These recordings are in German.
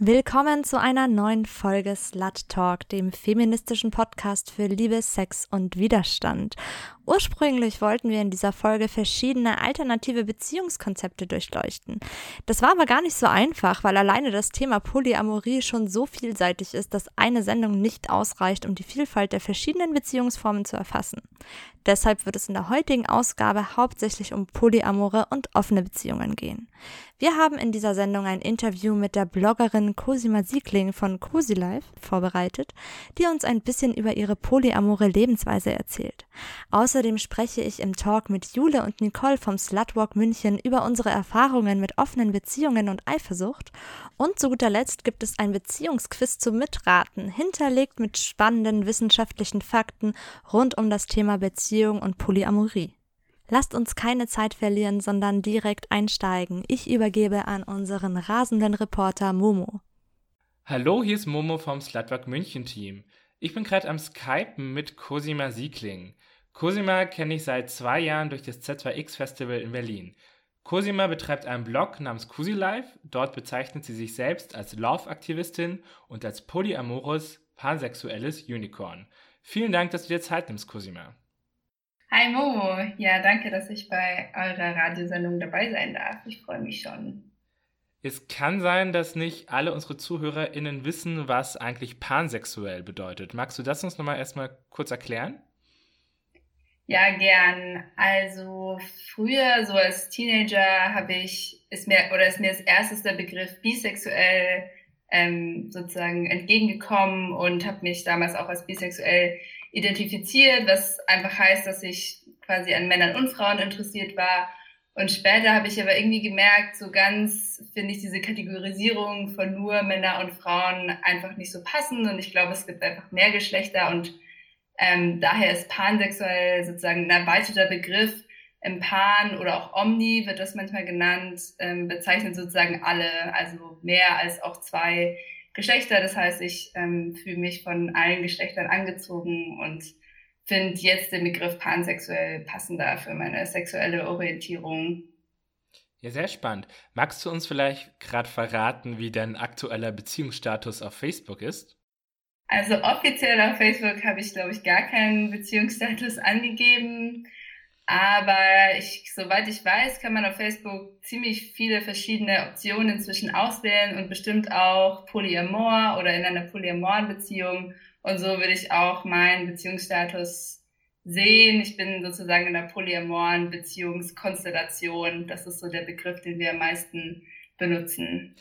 Willkommen zu einer neuen Folge Slut Talk, dem feministischen Podcast für Liebe, Sex und Widerstand. Ursprünglich wollten wir in dieser Folge verschiedene alternative Beziehungskonzepte durchleuchten. Das war aber gar nicht so einfach, weil alleine das Thema Polyamorie schon so vielseitig ist, dass eine Sendung nicht ausreicht, um die Vielfalt der verschiedenen Beziehungsformen zu erfassen. Deshalb wird es in der heutigen Ausgabe hauptsächlich um polyamore und offene Beziehungen gehen. Wir haben in dieser Sendung ein Interview mit der Bloggerin Cosima Siegling von Cosi Life vorbereitet, die uns ein bisschen über ihre polyamore Lebensweise erzählt. Außerdem spreche ich im Talk mit Jule und Nicole vom Slutwalk München über unsere Erfahrungen mit offenen Beziehungen und Eifersucht. Und zu guter Letzt gibt es ein Beziehungsquiz zum Mitraten, hinterlegt mit spannenden wissenschaftlichen Fakten rund um das Thema Beziehung und Polyamorie. Lasst uns keine Zeit verlieren, sondern direkt einsteigen. Ich übergebe an unseren rasenden Reporter Momo. Hallo, hier ist Momo vom Slutwalk München Team. Ich bin gerade am Skypen mit Cosima Siegling. Cosima kenne ich seit zwei Jahren durch das Z2X Festival in Berlin. Cosima betreibt einen Blog namens Cosi Life. Dort bezeichnet sie sich selbst als Love-Aktivistin und als polyamorous, pansexuelles Unicorn. Vielen Dank, dass du dir Zeit nimmst, Cosima. Hi Momo, ja, danke, dass ich bei eurer Radiosendung dabei sein darf. Ich freue mich schon. Es kann sein, dass nicht alle unsere ZuhörerInnen wissen, was eigentlich pansexuell bedeutet. Magst du das uns nochmal erstmal kurz erklären? Ja, gern. Also früher, so als Teenager, habe ich, ist mir, oder ist mir als erstes der Begriff bisexuell ähm, sozusagen entgegengekommen und habe mich damals auch als bisexuell identifiziert, was einfach heißt, dass ich quasi an Männern und Frauen interessiert war. Und später habe ich aber irgendwie gemerkt, so ganz finde ich diese Kategorisierung von nur Männer und Frauen einfach nicht so passend. Und ich glaube, es gibt einfach mehr Geschlechter und ähm, daher ist pansexuell sozusagen ein erweiterter Begriff. Im Pan oder auch Omni wird das manchmal genannt, ähm, bezeichnet sozusagen alle, also mehr als auch zwei Geschlechter. Das heißt, ich ähm, fühle mich von allen Geschlechtern angezogen und finde jetzt den Begriff pansexuell passender für meine sexuelle Orientierung. Ja, sehr spannend. Magst du uns vielleicht gerade verraten, wie dein aktueller Beziehungsstatus auf Facebook ist? Also offiziell auf Facebook habe ich, glaube ich, gar keinen Beziehungsstatus angegeben. Aber ich, soweit ich weiß, kann man auf Facebook ziemlich viele verschiedene Optionen inzwischen auswählen und bestimmt auch Polyamor oder in einer polyamoren Beziehung. Und so würde ich auch meinen Beziehungsstatus sehen. Ich bin sozusagen in einer polyamoren Beziehungskonstellation. Das ist so der Begriff, den wir am meisten benutzen.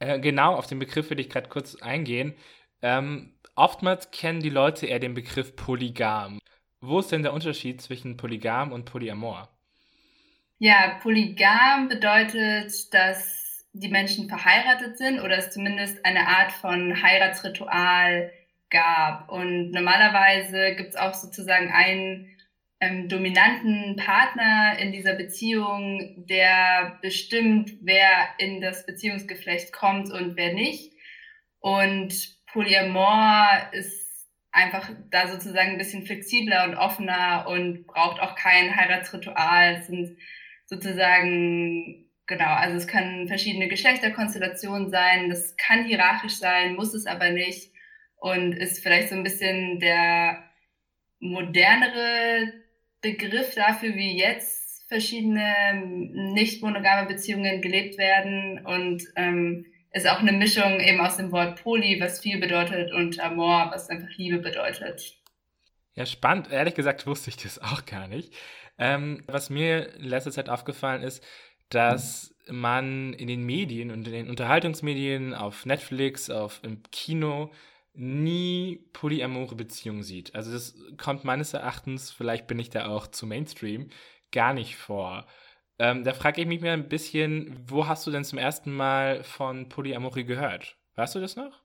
Äh, genau, auf den Begriff würde ich gerade kurz eingehen. Ähm, oftmals kennen die Leute eher den Begriff polygam. Wo ist denn der Unterschied zwischen Polygam und Polyamor? Ja, Polygam bedeutet, dass die Menschen verheiratet sind oder es zumindest eine Art von Heiratsritual gab. Und normalerweise gibt es auch sozusagen einen ähm, dominanten Partner in dieser Beziehung, der bestimmt, wer in das Beziehungsgeflecht kommt und wer nicht. Und Polyamor ist einfach da sozusagen ein bisschen flexibler und offener und braucht auch kein Heiratsritual. Es sind sozusagen, genau, also es können verschiedene Geschlechterkonstellationen sein. Das kann hierarchisch sein, muss es aber nicht und ist vielleicht so ein bisschen der modernere Begriff dafür, wie jetzt verschiedene nicht monogame Beziehungen gelebt werden und ähm, ist auch eine Mischung eben aus dem Wort Poly, was viel bedeutet, und Amor, was einfach Liebe bedeutet. Ja, spannend. Ehrlich gesagt wusste ich das auch gar nicht. Ähm, was mir in letzter Zeit aufgefallen ist, dass man in den Medien und in den Unterhaltungsmedien, auf Netflix, auf im Kino nie polyamore Beziehungen sieht. Also das kommt meines Erachtens, vielleicht bin ich da auch zu Mainstream, gar nicht vor. Ähm, da frage ich mich mal ein bisschen, wo hast du denn zum ersten Mal von Polyamorie gehört? Weißt du das noch?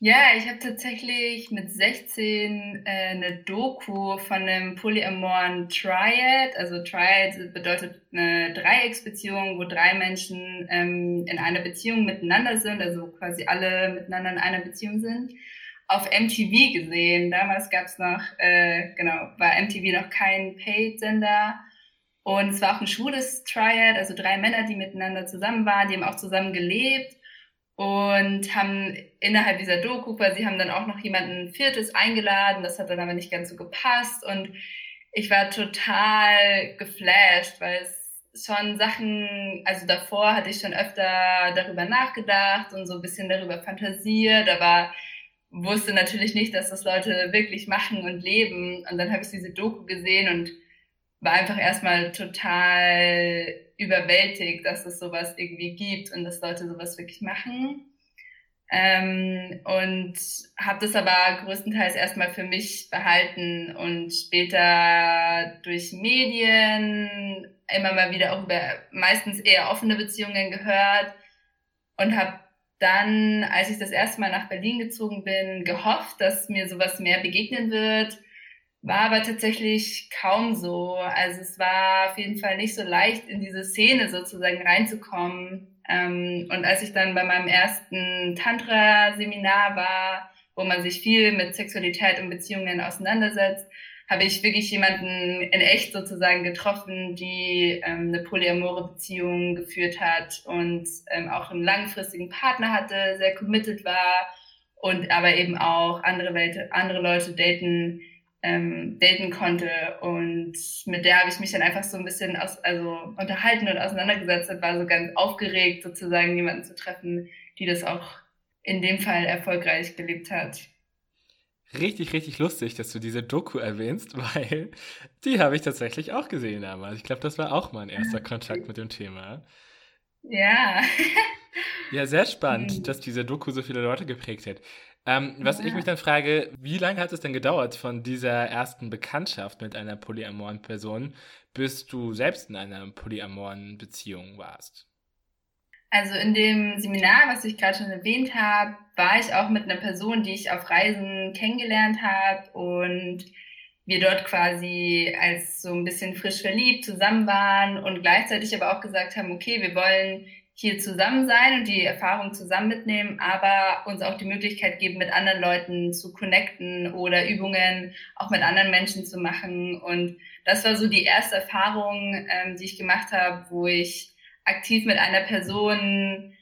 Ja, ich habe tatsächlich mit 16 äh, eine Doku von einem polyamoren Triad, also Triad bedeutet eine Dreiecksbeziehung, wo drei Menschen ähm, in einer Beziehung miteinander sind, also quasi alle miteinander in einer Beziehung sind, auf MTV gesehen. Damals gab es noch, äh, genau, war MTV noch kein Paid-Sender und es war auch ein schwules Triad, also drei Männer, die miteinander zusammen waren, die haben auch zusammen gelebt. und haben innerhalb dieser Doku quasi haben dann auch noch jemanden Viertes eingeladen. Das hat dann aber nicht ganz so gepasst und ich war total geflasht, weil es schon Sachen, also davor hatte ich schon öfter darüber nachgedacht und so ein bisschen darüber fantasiert, aber wusste natürlich nicht, dass das Leute wirklich machen und leben. Und dann habe ich diese Doku gesehen und war einfach erstmal total überwältigt, dass es sowas irgendwie gibt und dass Leute sowas wirklich machen. Ähm, und habe das aber größtenteils erstmal für mich behalten und später durch Medien immer mal wieder auch über meistens eher offene Beziehungen gehört und habe dann, als ich das erste Mal nach Berlin gezogen bin, gehofft, dass mir sowas mehr begegnen wird. War aber tatsächlich kaum so. Also es war auf jeden Fall nicht so leicht, in diese Szene sozusagen reinzukommen. Ähm, und als ich dann bei meinem ersten Tantra-Seminar war, wo man sich viel mit Sexualität und Beziehungen auseinandersetzt, habe ich wirklich jemanden in echt sozusagen getroffen, die ähm, eine polyamore Beziehung geführt hat und ähm, auch einen langfristigen Partner hatte, sehr committed war und aber eben auch andere, Welt, andere Leute daten, ähm, daten konnte. Und mit der habe ich mich dann einfach so ein bisschen aus, also unterhalten und auseinandergesetzt und war so ganz aufgeregt, sozusagen jemanden zu treffen, die das auch in dem Fall erfolgreich gelebt hat richtig, richtig lustig, dass du diese Doku erwähnst, weil die habe ich tatsächlich auch gesehen damals. Ich glaube, das war auch mein erster Kontakt mit dem Thema. Ja. ja, sehr spannend, mhm. dass diese Doku so viele Leute geprägt hat. Ähm, was ja. ich mich dann frage, wie lange hat es denn gedauert von dieser ersten Bekanntschaft mit einer polyamoren Person, bis du selbst in einer polyamoren Beziehung warst? Also in dem Seminar, was ich gerade schon erwähnt habe, war ich auch mit einer Person, die ich auf Reisen kennengelernt habe und wir dort quasi als so ein bisschen frisch verliebt zusammen waren und gleichzeitig aber auch gesagt haben, okay, wir wollen hier zusammen sein und die Erfahrung zusammen mitnehmen, aber uns auch die Möglichkeit geben, mit anderen Leuten zu connecten oder Übungen auch mit anderen Menschen zu machen. Und das war so die erste Erfahrung, ähm, die ich gemacht habe, wo ich aktiv mit einer Person,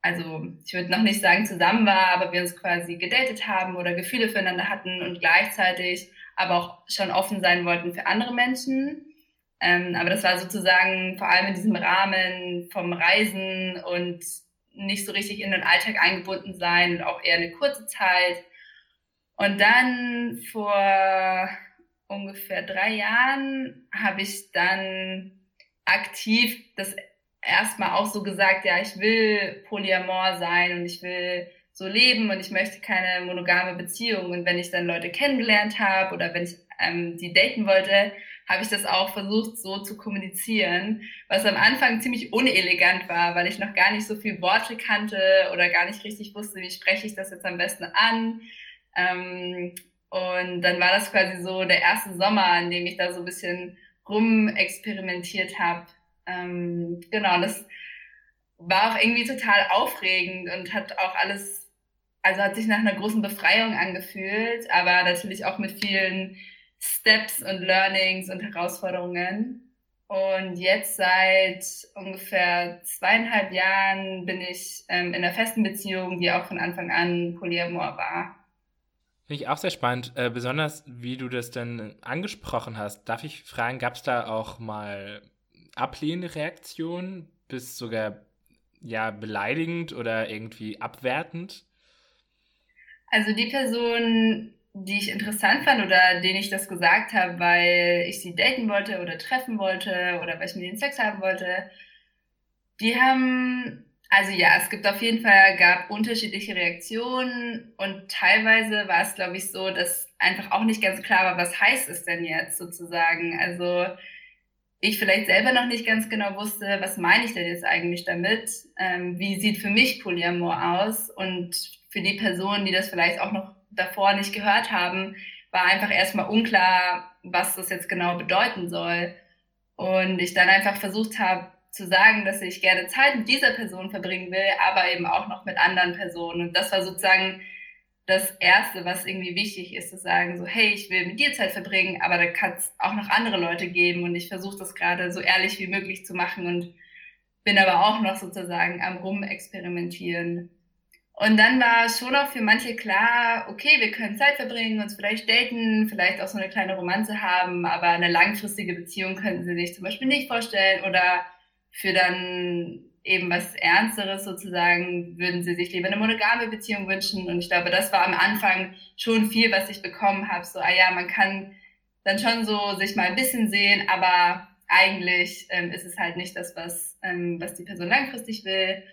also ich würde noch nicht sagen zusammen war, aber wir uns quasi gedatet haben oder Gefühle füreinander hatten und gleichzeitig aber auch schon offen sein wollten für andere Menschen. Ähm, aber das war sozusagen vor allem in diesem Rahmen vom Reisen und nicht so richtig in den Alltag eingebunden sein und auch eher eine kurze Zeit. Und dann vor ungefähr drei Jahren habe ich dann aktiv das erstmal auch so gesagt, ja, ich will polyamor sein und ich will so leben und ich möchte keine monogame Beziehung. Und wenn ich dann Leute kennengelernt habe oder wenn ich ähm, die daten wollte, habe ich das auch versucht so zu kommunizieren, was am Anfang ziemlich unelegant war, weil ich noch gar nicht so viel Worte kannte oder gar nicht richtig wusste, wie spreche ich das jetzt am besten an. Ähm, und dann war das quasi so der erste Sommer, in dem ich da so ein bisschen rumexperimentiert habe ähm, genau, das war auch irgendwie total aufregend und hat auch alles, also hat sich nach einer großen Befreiung angefühlt, aber natürlich auch mit vielen Steps und Learnings und Herausforderungen. Und jetzt seit ungefähr zweieinhalb Jahren bin ich ähm, in einer festen Beziehung, die auch von Anfang an Polyamor war. Finde ich auch sehr spannend, äh, besonders wie du das dann angesprochen hast. Darf ich fragen, gab es da auch mal ablehnende Reaktion bis sogar ja beleidigend oder irgendwie abwertend? Also die Person, die ich interessant fand oder denen ich das gesagt habe, weil ich sie daten wollte oder treffen wollte oder weil ich mit ihnen Sex haben wollte, die haben, also ja, es gibt auf jeden Fall, gab unterschiedliche Reaktionen und teilweise war es, glaube ich, so, dass einfach auch nicht ganz klar war, was heißt es denn jetzt sozusagen. Also ich vielleicht selber noch nicht ganz genau wusste, was meine ich denn jetzt eigentlich damit? Ähm, wie sieht für mich Polyamor aus? Und für die Personen, die das vielleicht auch noch davor nicht gehört haben, war einfach erstmal unklar, was das jetzt genau bedeuten soll. Und ich dann einfach versucht habe zu sagen, dass ich gerne Zeit mit dieser Person verbringen will, aber eben auch noch mit anderen Personen. Und das war sozusagen das Erste, was irgendwie wichtig ist, zu sagen, so, hey, ich will mit dir Zeit verbringen, aber da kann es auch noch andere Leute geben und ich versuche das gerade so ehrlich wie möglich zu machen und bin aber auch noch sozusagen am Rumexperimentieren. Und dann war schon auch für manche klar, okay, wir können Zeit verbringen, uns vielleicht daten, vielleicht auch so eine kleine Romanze haben, aber eine langfristige Beziehung könnten sie sich zum Beispiel nicht vorstellen oder für dann eben was Ernsteres sozusagen würden sie sich lieber eine monogame Beziehung wünschen. Und ich glaube, das war am Anfang schon viel, was ich bekommen habe. So, ah ja, man kann dann schon so sich mal ein bisschen sehen, aber eigentlich ähm, ist es halt nicht das, was, ähm, was die Person langfristig will.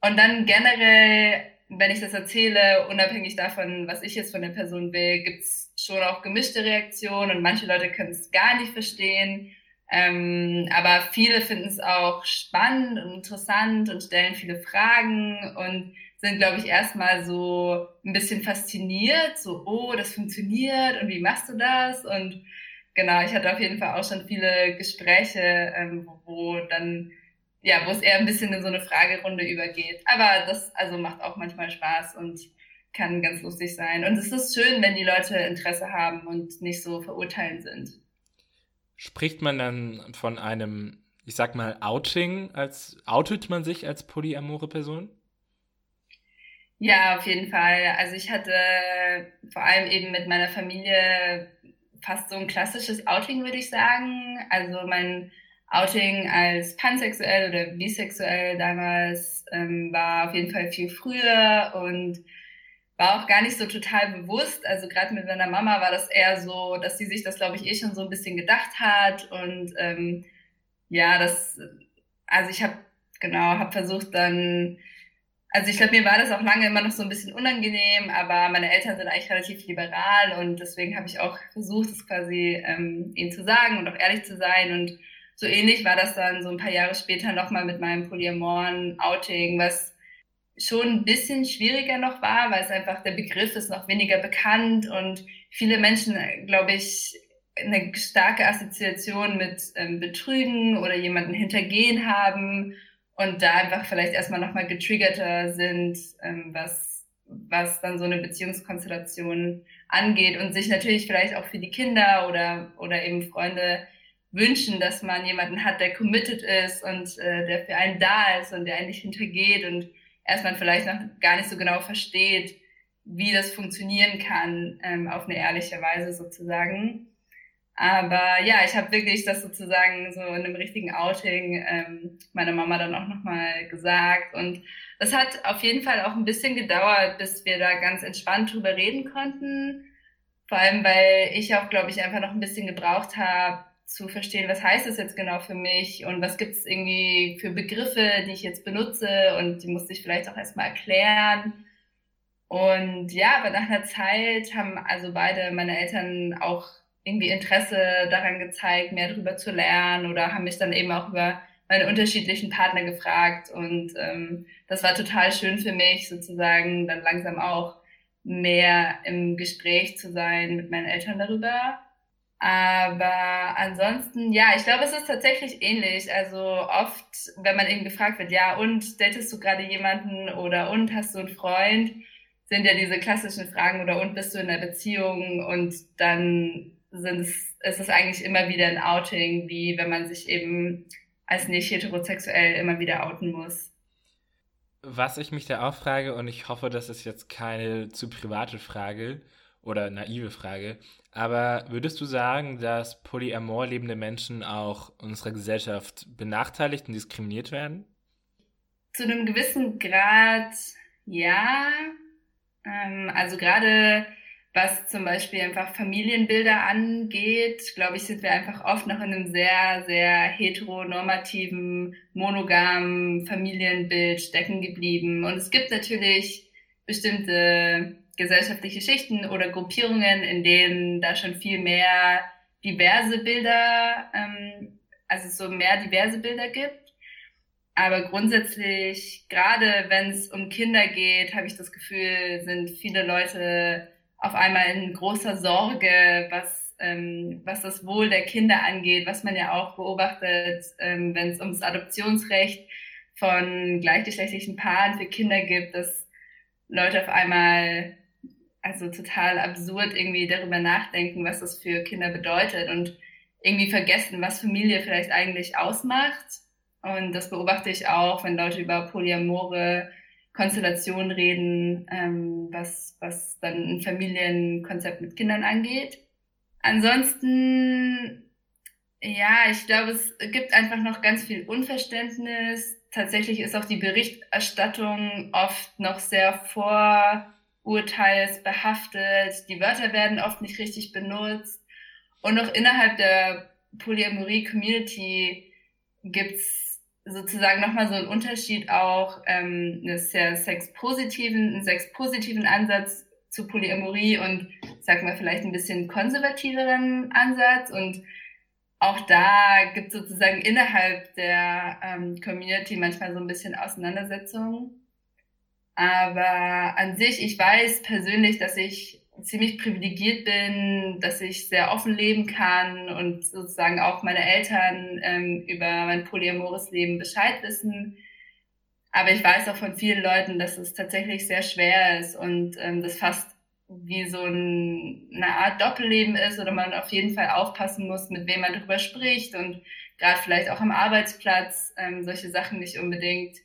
Und dann generell wenn ich das erzähle, unabhängig davon, was ich jetzt von der Person will, gibt's schon auch gemischte Reaktionen und manche Leute können es gar nicht verstehen. Ähm, aber viele finden es auch spannend und interessant und stellen viele Fragen und sind, glaube ich, erstmal so ein bisschen fasziniert, so, oh, das funktioniert und wie machst du das? Und genau, ich hatte auf jeden Fall auch schon viele Gespräche, ähm, wo dann ja, wo es eher ein bisschen in so eine Fragerunde übergeht. Aber das also macht auch manchmal Spaß und kann ganz lustig sein. Und es ist schön, wenn die Leute Interesse haben und nicht so verurteilend sind. Spricht man dann von einem, ich sag mal, Outing, als outet man sich als polyamore Person? Ja, auf jeden Fall. Also ich hatte vor allem eben mit meiner Familie fast so ein klassisches Outing, würde ich sagen. Also mein Outing als pansexuell oder bisexuell damals ähm, war auf jeden Fall viel früher und war auch gar nicht so total bewusst. Also gerade mit meiner Mama war das eher so, dass sie sich das, glaube ich, eh schon so ein bisschen gedacht hat. Und ähm, ja, das, also ich habe genau, habe versucht dann, also ich glaube, mir war das auch lange immer noch so ein bisschen unangenehm, aber meine Eltern sind eigentlich relativ liberal und deswegen habe ich auch versucht, es quasi ähm, ihnen zu sagen und auch ehrlich zu sein und so ähnlich war das dann so ein paar Jahre später nochmal mit meinem Polyamoren-Outing, was schon ein bisschen schwieriger noch war, weil es einfach der Begriff ist noch weniger bekannt und viele Menschen, glaube ich, eine starke Assoziation mit ähm, Betrügen oder jemanden hintergehen haben und da einfach vielleicht erstmal nochmal getriggerter sind, ähm, was, was dann so eine Beziehungskonstellation angeht und sich natürlich vielleicht auch für die Kinder oder, oder eben Freunde wünschen, dass man jemanden hat, der committed ist und äh, der für einen da ist und der einen nicht hintergeht und erstmal vielleicht noch gar nicht so genau versteht, wie das funktionieren kann, ähm, auf eine ehrliche Weise sozusagen. Aber ja, ich habe wirklich das sozusagen so in einem richtigen Outing ähm, meiner Mama dann auch nochmal gesagt. Und das hat auf jeden Fall auch ein bisschen gedauert, bis wir da ganz entspannt drüber reden konnten. Vor allem, weil ich auch, glaube ich, einfach noch ein bisschen gebraucht habe, zu verstehen, was heißt das jetzt genau für mich und was gibt es irgendwie für Begriffe, die ich jetzt benutze und die musste ich vielleicht auch erstmal erklären. Und ja, aber nach einer Zeit haben also beide meine Eltern auch irgendwie Interesse daran gezeigt, mehr darüber zu lernen oder haben mich dann eben auch über meine unterschiedlichen Partner gefragt und ähm, das war total schön für mich sozusagen dann langsam auch mehr im Gespräch zu sein mit meinen Eltern darüber aber ansonsten, ja, ich glaube, es ist tatsächlich ähnlich. Also oft, wenn man eben gefragt wird, ja, und datest du gerade jemanden oder und hast du einen Freund, sind ja diese klassischen Fragen oder und bist du in einer Beziehung und dann sind es, ist es eigentlich immer wieder ein Outing, wie wenn man sich eben als nicht heterosexuell immer wieder outen muss. Was ich mich da auch frage, und ich hoffe, das ist jetzt keine zu private Frage oder naive Frage, aber würdest du sagen, dass polyamor lebende Menschen auch unserer Gesellschaft benachteiligt und diskriminiert werden? Zu einem gewissen Grad ja. Ähm, also gerade was zum Beispiel einfach Familienbilder angeht, glaube ich, sind wir einfach oft noch in einem sehr, sehr heteronormativen, monogamen Familienbild stecken geblieben. Und es gibt natürlich bestimmte gesellschaftliche Schichten oder Gruppierungen, in denen da schon viel mehr diverse Bilder, ähm, also so mehr diverse Bilder gibt. Aber grundsätzlich, gerade wenn es um Kinder geht, habe ich das Gefühl, sind viele Leute auf einmal in großer Sorge, was, ähm, was das Wohl der Kinder angeht, was man ja auch beobachtet, ähm, wenn es ums Adoptionsrecht von gleichgeschlechtlichen Paaren für Kinder gibt, dass Leute auf einmal also total absurd irgendwie darüber nachdenken, was das für Kinder bedeutet und irgendwie vergessen, was Familie vielleicht eigentlich ausmacht. Und das beobachte ich auch, wenn Leute über polyamore Konstellation reden, ähm, was, was dann ein Familienkonzept mit Kindern angeht. Ansonsten, ja, ich glaube, es gibt einfach noch ganz viel Unverständnis. Tatsächlich ist auch die Berichterstattung oft noch sehr vorurteilsbehaftet. Die Wörter werden oft nicht richtig benutzt. Und auch innerhalb der Polyamorie-Community gibt's sozusagen nochmal so ein Unterschied auch, ähm, einen sehr sexpositiven, einen sexpositiven Ansatz zu Polyamorie und, sag mal, vielleicht ein bisschen konservativeren Ansatz und auch da gibt es sozusagen innerhalb der ähm, Community manchmal so ein bisschen Auseinandersetzungen. Aber an sich, ich weiß persönlich, dass ich ziemlich privilegiert bin, dass ich sehr offen leben kann und sozusagen auch meine Eltern ähm, über mein polyamores Leben Bescheid wissen. Aber ich weiß auch von vielen Leuten, dass es tatsächlich sehr schwer ist und ähm, das fast wie so ein, eine Art Doppelleben ist oder man auf jeden Fall aufpassen muss, mit wem man darüber spricht und gerade vielleicht auch am Arbeitsplatz ähm, solche Sachen nicht unbedingt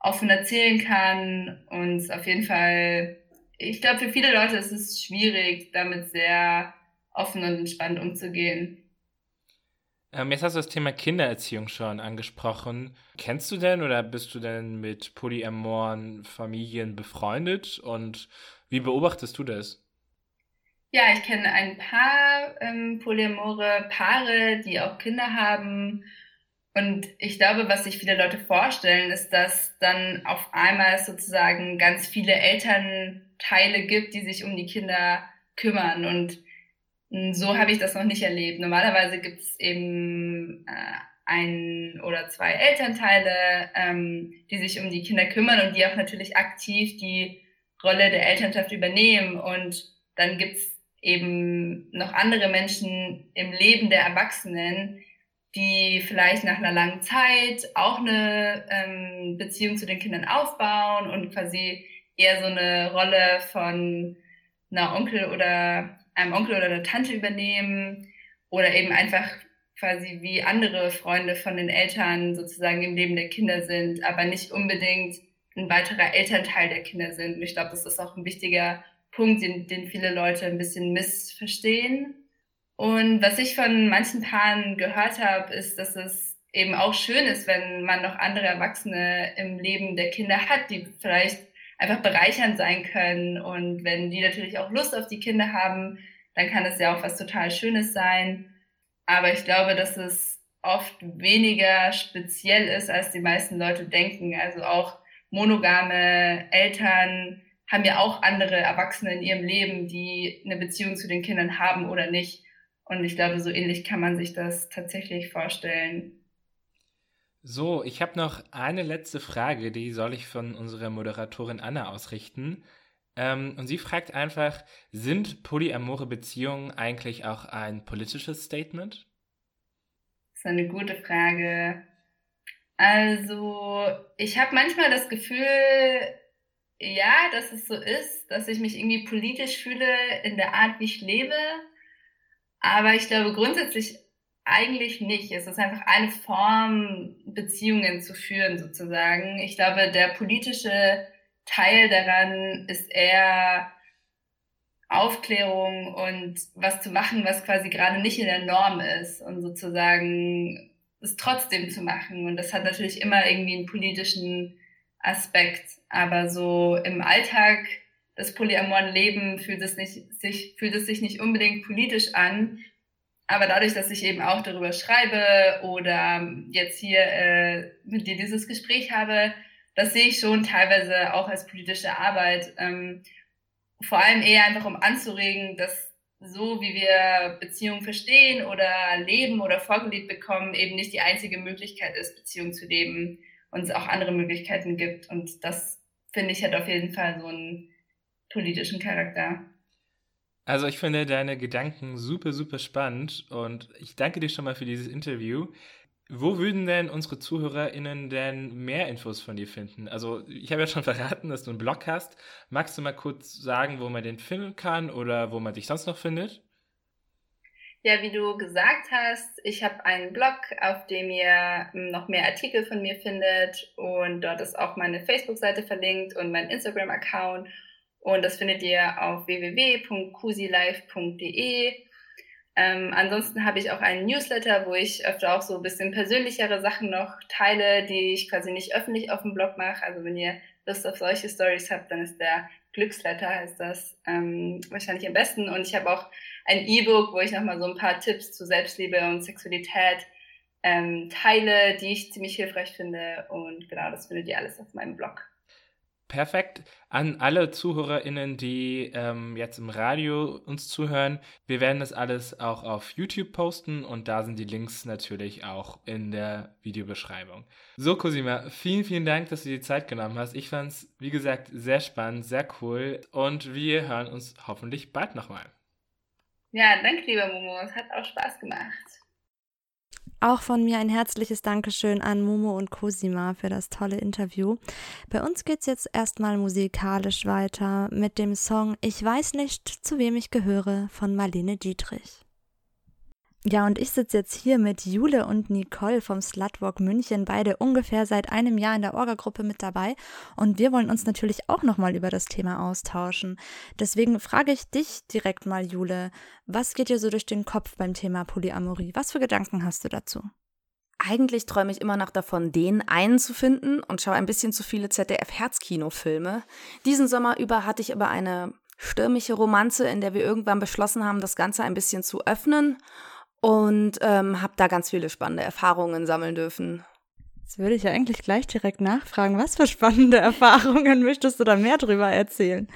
offen erzählen kann und auf jeden Fall ich glaube, für viele Leute ist es schwierig, damit sehr offen und entspannt umzugehen. Ähm, jetzt hast du das Thema Kindererziehung schon angesprochen. Kennst du denn oder bist du denn mit polyamoren Familien befreundet und wie beobachtest du das? Ja, ich kenne ein paar ähm, polyamore Paare, die auch Kinder haben. Und ich glaube, was sich viele Leute vorstellen, ist, dass dann auf einmal sozusagen ganz viele Eltern Teile gibt, die sich um die Kinder kümmern. Und hm, so habe ich das noch nicht erlebt. Normalerweise gibt es eben äh, ein oder zwei Elternteile, ähm, die sich um die Kinder kümmern und die auch natürlich aktiv die Rolle der Elternschaft übernehmen. Und dann gibt es eben noch andere Menschen im Leben der Erwachsenen, die vielleicht nach einer langen Zeit auch eine ähm, Beziehung zu den Kindern aufbauen und quasi eher so eine Rolle von einer Onkel oder einem Onkel oder einer Tante übernehmen oder eben einfach quasi wie andere Freunde von den Eltern sozusagen im Leben der Kinder sind, aber nicht unbedingt ein weiterer Elternteil der Kinder sind. Und ich glaube, das ist auch ein wichtiger Punkt, den, den viele Leute ein bisschen missverstehen. Und was ich von manchen Paaren gehört habe, ist, dass es eben auch schön ist, wenn man noch andere Erwachsene im Leben der Kinder hat, die vielleicht einfach bereichernd sein können. Und wenn die natürlich auch Lust auf die Kinder haben, dann kann es ja auch was total Schönes sein. Aber ich glaube, dass es oft weniger speziell ist, als die meisten Leute denken. Also auch monogame Eltern haben ja auch andere Erwachsene in ihrem Leben, die eine Beziehung zu den Kindern haben oder nicht. Und ich glaube, so ähnlich kann man sich das tatsächlich vorstellen. So, ich habe noch eine letzte Frage, die soll ich von unserer Moderatorin Anna ausrichten. Ähm, und sie fragt einfach, sind polyamore Beziehungen eigentlich auch ein politisches Statement? Das ist eine gute Frage. Also, ich habe manchmal das Gefühl, ja, dass es so ist, dass ich mich irgendwie politisch fühle in der Art, wie ich lebe. Aber ich glaube grundsätzlich eigentlich nicht. Es ist einfach eine Form, Beziehungen zu führen, sozusagen. Ich glaube, der politische Teil daran ist eher Aufklärung und was zu machen, was quasi gerade nicht in der Norm ist und sozusagen es trotzdem zu machen. Und das hat natürlich immer irgendwie einen politischen Aspekt. Aber so im Alltag des polyamoren Leben fühlt es, nicht, sich, fühlt es sich nicht unbedingt politisch an, aber dadurch, dass ich eben auch darüber schreibe oder jetzt hier äh, mit dir dieses Gespräch habe, das sehe ich schon teilweise auch als politische Arbeit. Ähm, vor allem eher einfach, um anzuregen, dass so wie wir Beziehungen verstehen oder leben oder vorgelebt bekommen, eben nicht die einzige Möglichkeit ist, Beziehungen zu leben und es auch andere Möglichkeiten gibt. Und das finde ich hat auf jeden Fall so einen politischen Charakter. Also ich finde deine Gedanken super, super spannend und ich danke dir schon mal für dieses Interview. Wo würden denn unsere ZuhörerInnen denn mehr Infos von dir finden? Also ich habe ja schon verraten, dass du einen Blog hast. Magst du mal kurz sagen, wo man den finden kann oder wo man dich sonst noch findet? Ja, wie du gesagt hast, ich habe einen Blog, auf dem ihr noch mehr Artikel von mir findet und dort ist auch meine Facebook-Seite verlinkt und mein Instagram-Account und das findet ihr auf www.kusilive.de. Ähm, ansonsten habe ich auch einen Newsletter, wo ich öfter auch so ein bisschen persönlichere Sachen noch teile, die ich quasi nicht öffentlich auf dem Blog mache. Also wenn ihr Lust auf solche Stories habt, dann ist der Glücksletter heißt das ähm, wahrscheinlich am besten. Und ich habe auch ein E-Book, wo ich nochmal so ein paar Tipps zu Selbstliebe und Sexualität ähm, teile, die ich ziemlich hilfreich finde. Und genau, das findet ihr alles auf meinem Blog. Perfekt. An alle ZuhörerInnen, die ähm, jetzt im Radio uns zuhören, wir werden das alles auch auf YouTube posten und da sind die Links natürlich auch in der Videobeschreibung. So, Cosima, vielen, vielen Dank, dass du dir die Zeit genommen hast. Ich fand es, wie gesagt, sehr spannend, sehr cool und wir hören uns hoffentlich bald nochmal. Ja, danke, lieber Momo. Es hat auch Spaß gemacht. Auch von mir ein herzliches Dankeschön an Momo und Cosima für das tolle Interview. Bei uns geht's jetzt erstmal musikalisch weiter mit dem Song Ich weiß nicht, zu wem ich gehöre von Marlene Dietrich. Ja, und ich sitze jetzt hier mit Jule und Nicole vom Slutwalk München, beide ungefähr seit einem Jahr in der Orga-Gruppe mit dabei. Und wir wollen uns natürlich auch nochmal über das Thema austauschen. Deswegen frage ich dich direkt mal, Jule, was geht dir so durch den Kopf beim Thema Polyamorie? Was für Gedanken hast du dazu? Eigentlich träume ich immer noch davon, den einen zu finden und schaue ein bisschen zu viele ZDF-Herzkino-Filme. Diesen Sommer über hatte ich aber eine stürmische Romanze, in der wir irgendwann beschlossen haben, das Ganze ein bisschen zu öffnen und ähm, habe da ganz viele spannende Erfahrungen sammeln dürfen. Jetzt würde ich ja eigentlich gleich direkt nachfragen, was für spannende Erfahrungen möchtest du da mehr drüber erzählen?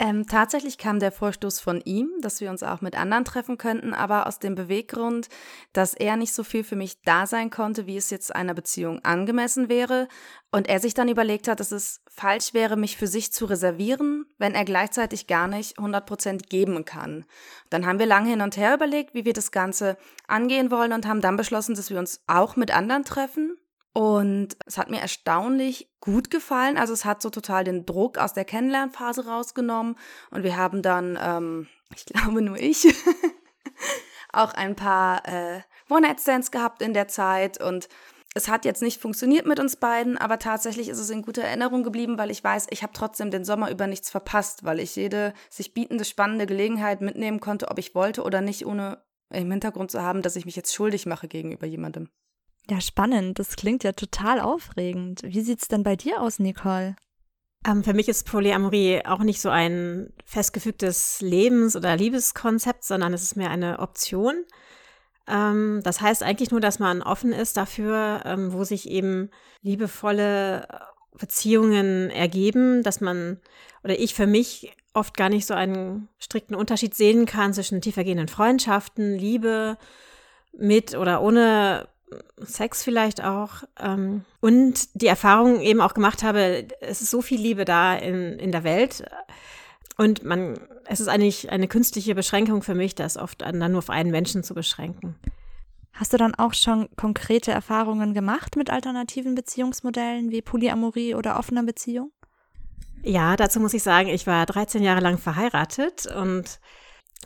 Ähm, tatsächlich kam der Vorstoß von ihm, dass wir uns auch mit anderen treffen könnten, aber aus dem Beweggrund, dass er nicht so viel für mich da sein konnte, wie es jetzt einer Beziehung angemessen wäre. Und er sich dann überlegt hat, dass es falsch wäre, mich für sich zu reservieren, wenn er gleichzeitig gar nicht 100 Prozent geben kann. Dann haben wir lange hin und her überlegt, wie wir das Ganze angehen wollen und haben dann beschlossen, dass wir uns auch mit anderen treffen und es hat mir erstaunlich gut gefallen. Also es hat so total den Druck aus der Kennenlernphase rausgenommen. Und wir haben dann, ähm, ich glaube nur ich, auch ein paar äh, One-Night-Stands gehabt in der Zeit. Und es hat jetzt nicht funktioniert mit uns beiden, aber tatsächlich ist es in guter Erinnerung geblieben, weil ich weiß, ich habe trotzdem den Sommer über nichts verpasst, weil ich jede sich bietende, spannende Gelegenheit mitnehmen konnte, ob ich wollte oder nicht, ohne im Hintergrund zu haben, dass ich mich jetzt schuldig mache gegenüber jemandem. Ja, spannend. Das klingt ja total aufregend. Wie sieht's denn bei dir aus, Nicole? Ähm, für mich ist Polyamorie auch nicht so ein festgefügtes Lebens- oder Liebeskonzept, sondern es ist mehr eine Option. Ähm, das heißt eigentlich nur, dass man offen ist dafür, ähm, wo sich eben liebevolle Beziehungen ergeben, dass man oder ich für mich oft gar nicht so einen strikten Unterschied sehen kann zwischen tiefergehenden Freundschaften, Liebe mit oder ohne Sex vielleicht auch. Ähm, und die Erfahrung eben auch gemacht habe, es ist so viel Liebe da in, in der Welt. Und man, es ist eigentlich eine künstliche Beschränkung für mich, das oft dann nur auf einen Menschen zu beschränken. Hast du dann auch schon konkrete Erfahrungen gemacht mit alternativen Beziehungsmodellen wie Polyamorie oder offener Beziehung? Ja, dazu muss ich sagen, ich war 13 Jahre lang verheiratet und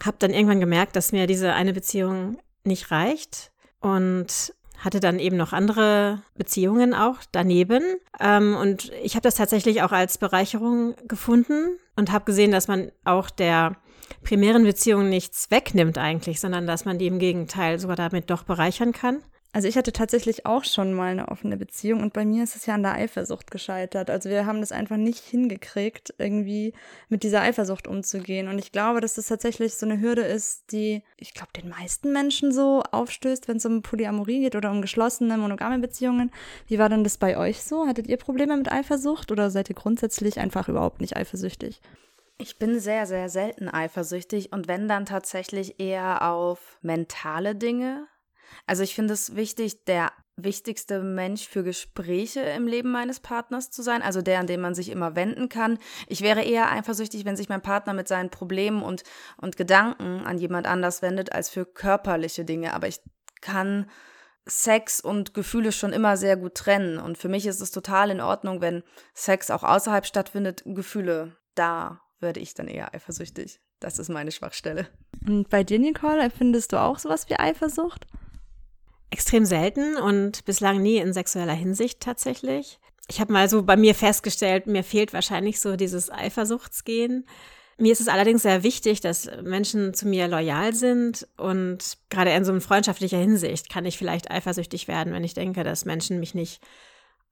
habe dann irgendwann gemerkt, dass mir diese eine Beziehung nicht reicht und hatte dann eben noch andere Beziehungen auch daneben. Ähm, und ich habe das tatsächlich auch als Bereicherung gefunden und habe gesehen, dass man auch der primären Beziehung nichts wegnimmt eigentlich, sondern dass man die im Gegenteil sogar damit doch bereichern kann. Also ich hatte tatsächlich auch schon mal eine offene Beziehung und bei mir ist es ja an der Eifersucht gescheitert. Also wir haben das einfach nicht hingekriegt, irgendwie mit dieser Eifersucht umzugehen. Und ich glaube, dass das tatsächlich so eine Hürde ist, die, ich glaube, den meisten Menschen so aufstößt, wenn es um Polyamorie geht oder um geschlossene, monogame Beziehungen. Wie war denn das bei euch so? Hattet ihr Probleme mit Eifersucht oder seid ihr grundsätzlich einfach überhaupt nicht eifersüchtig? Ich bin sehr, sehr selten eifersüchtig und wenn dann tatsächlich eher auf mentale Dinge, also ich finde es wichtig, der wichtigste Mensch für Gespräche im Leben meines Partners zu sein, also der, an den man sich immer wenden kann. Ich wäre eher eifersüchtig, wenn sich mein Partner mit seinen Problemen und, und Gedanken an jemand anders wendet, als für körperliche Dinge. Aber ich kann Sex und Gefühle schon immer sehr gut trennen. Und für mich ist es total in Ordnung, wenn Sex auch außerhalb stattfindet, Gefühle da werde ich dann eher eifersüchtig. Das ist meine Schwachstelle. Und bei dir, Nicole, empfindest du auch sowas wie Eifersucht? Extrem selten und bislang nie in sexueller Hinsicht tatsächlich. Ich habe mal so bei mir festgestellt, mir fehlt wahrscheinlich so dieses Eifersuchtsgehen. Mir ist es allerdings sehr wichtig, dass Menschen zu mir loyal sind und gerade in so einer freundschaftlicher Hinsicht kann ich vielleicht eifersüchtig werden, wenn ich denke, dass Menschen mich nicht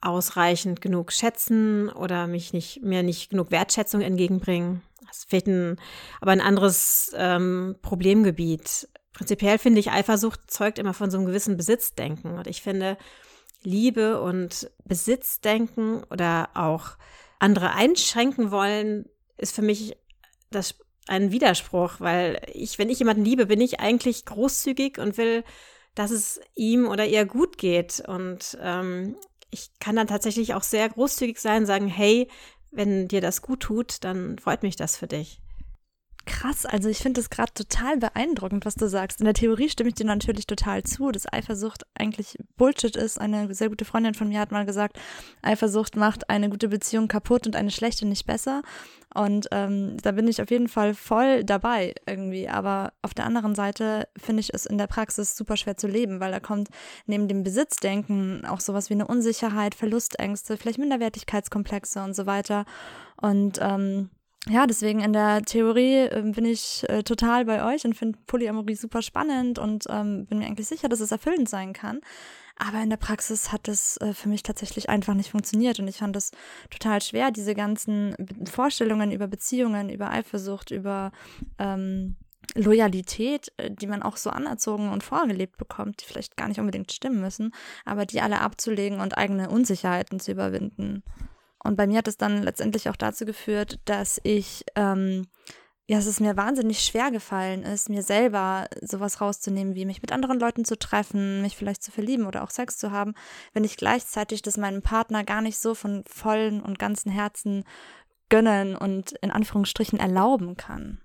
ausreichend genug schätzen oder mich nicht, mir nicht genug Wertschätzung entgegenbringen. Das fehlt ein, aber ein anderes ähm, Problemgebiet. Prinzipiell finde ich, Eifersucht zeugt immer von so einem gewissen Besitzdenken. Und ich finde, Liebe und Besitzdenken oder auch andere einschränken wollen, ist für mich das ein Widerspruch, weil ich, wenn ich jemanden liebe, bin ich eigentlich großzügig und will, dass es ihm oder ihr gut geht. Und ähm, ich kann dann tatsächlich auch sehr großzügig sein, sagen, hey, wenn dir das gut tut, dann freut mich das für dich. Krass, also ich finde es gerade total beeindruckend, was du sagst. In der Theorie stimme ich dir natürlich total zu, dass Eifersucht eigentlich Bullshit ist. Eine sehr gute Freundin von mir hat mal gesagt, Eifersucht macht eine gute Beziehung kaputt und eine schlechte nicht besser. Und ähm, da bin ich auf jeden Fall voll dabei irgendwie. Aber auf der anderen Seite finde ich es in der Praxis super schwer zu leben, weil da kommt neben dem Besitzdenken auch sowas wie eine Unsicherheit, Verlustängste, vielleicht Minderwertigkeitskomplexe und so weiter. Und ähm, ja, deswegen in der Theorie äh, bin ich äh, total bei euch und finde Polyamorie super spannend und ähm, bin mir eigentlich sicher, dass es erfüllend sein kann. Aber in der Praxis hat es äh, für mich tatsächlich einfach nicht funktioniert und ich fand es total schwer, diese ganzen Vorstellungen über Beziehungen, über Eifersucht, über ähm, Loyalität, äh, die man auch so anerzogen und vorgelebt bekommt, die vielleicht gar nicht unbedingt stimmen müssen, aber die alle abzulegen und eigene Unsicherheiten zu überwinden. Und bei mir hat es dann letztendlich auch dazu geführt, dass ich, ähm, ja, dass es mir wahnsinnig schwer gefallen ist, mir selber sowas rauszunehmen, wie mich mit anderen Leuten zu treffen, mich vielleicht zu verlieben oder auch Sex zu haben, wenn ich gleichzeitig das meinem Partner gar nicht so von vollen und ganzen Herzen gönnen und in Anführungsstrichen erlauben kann.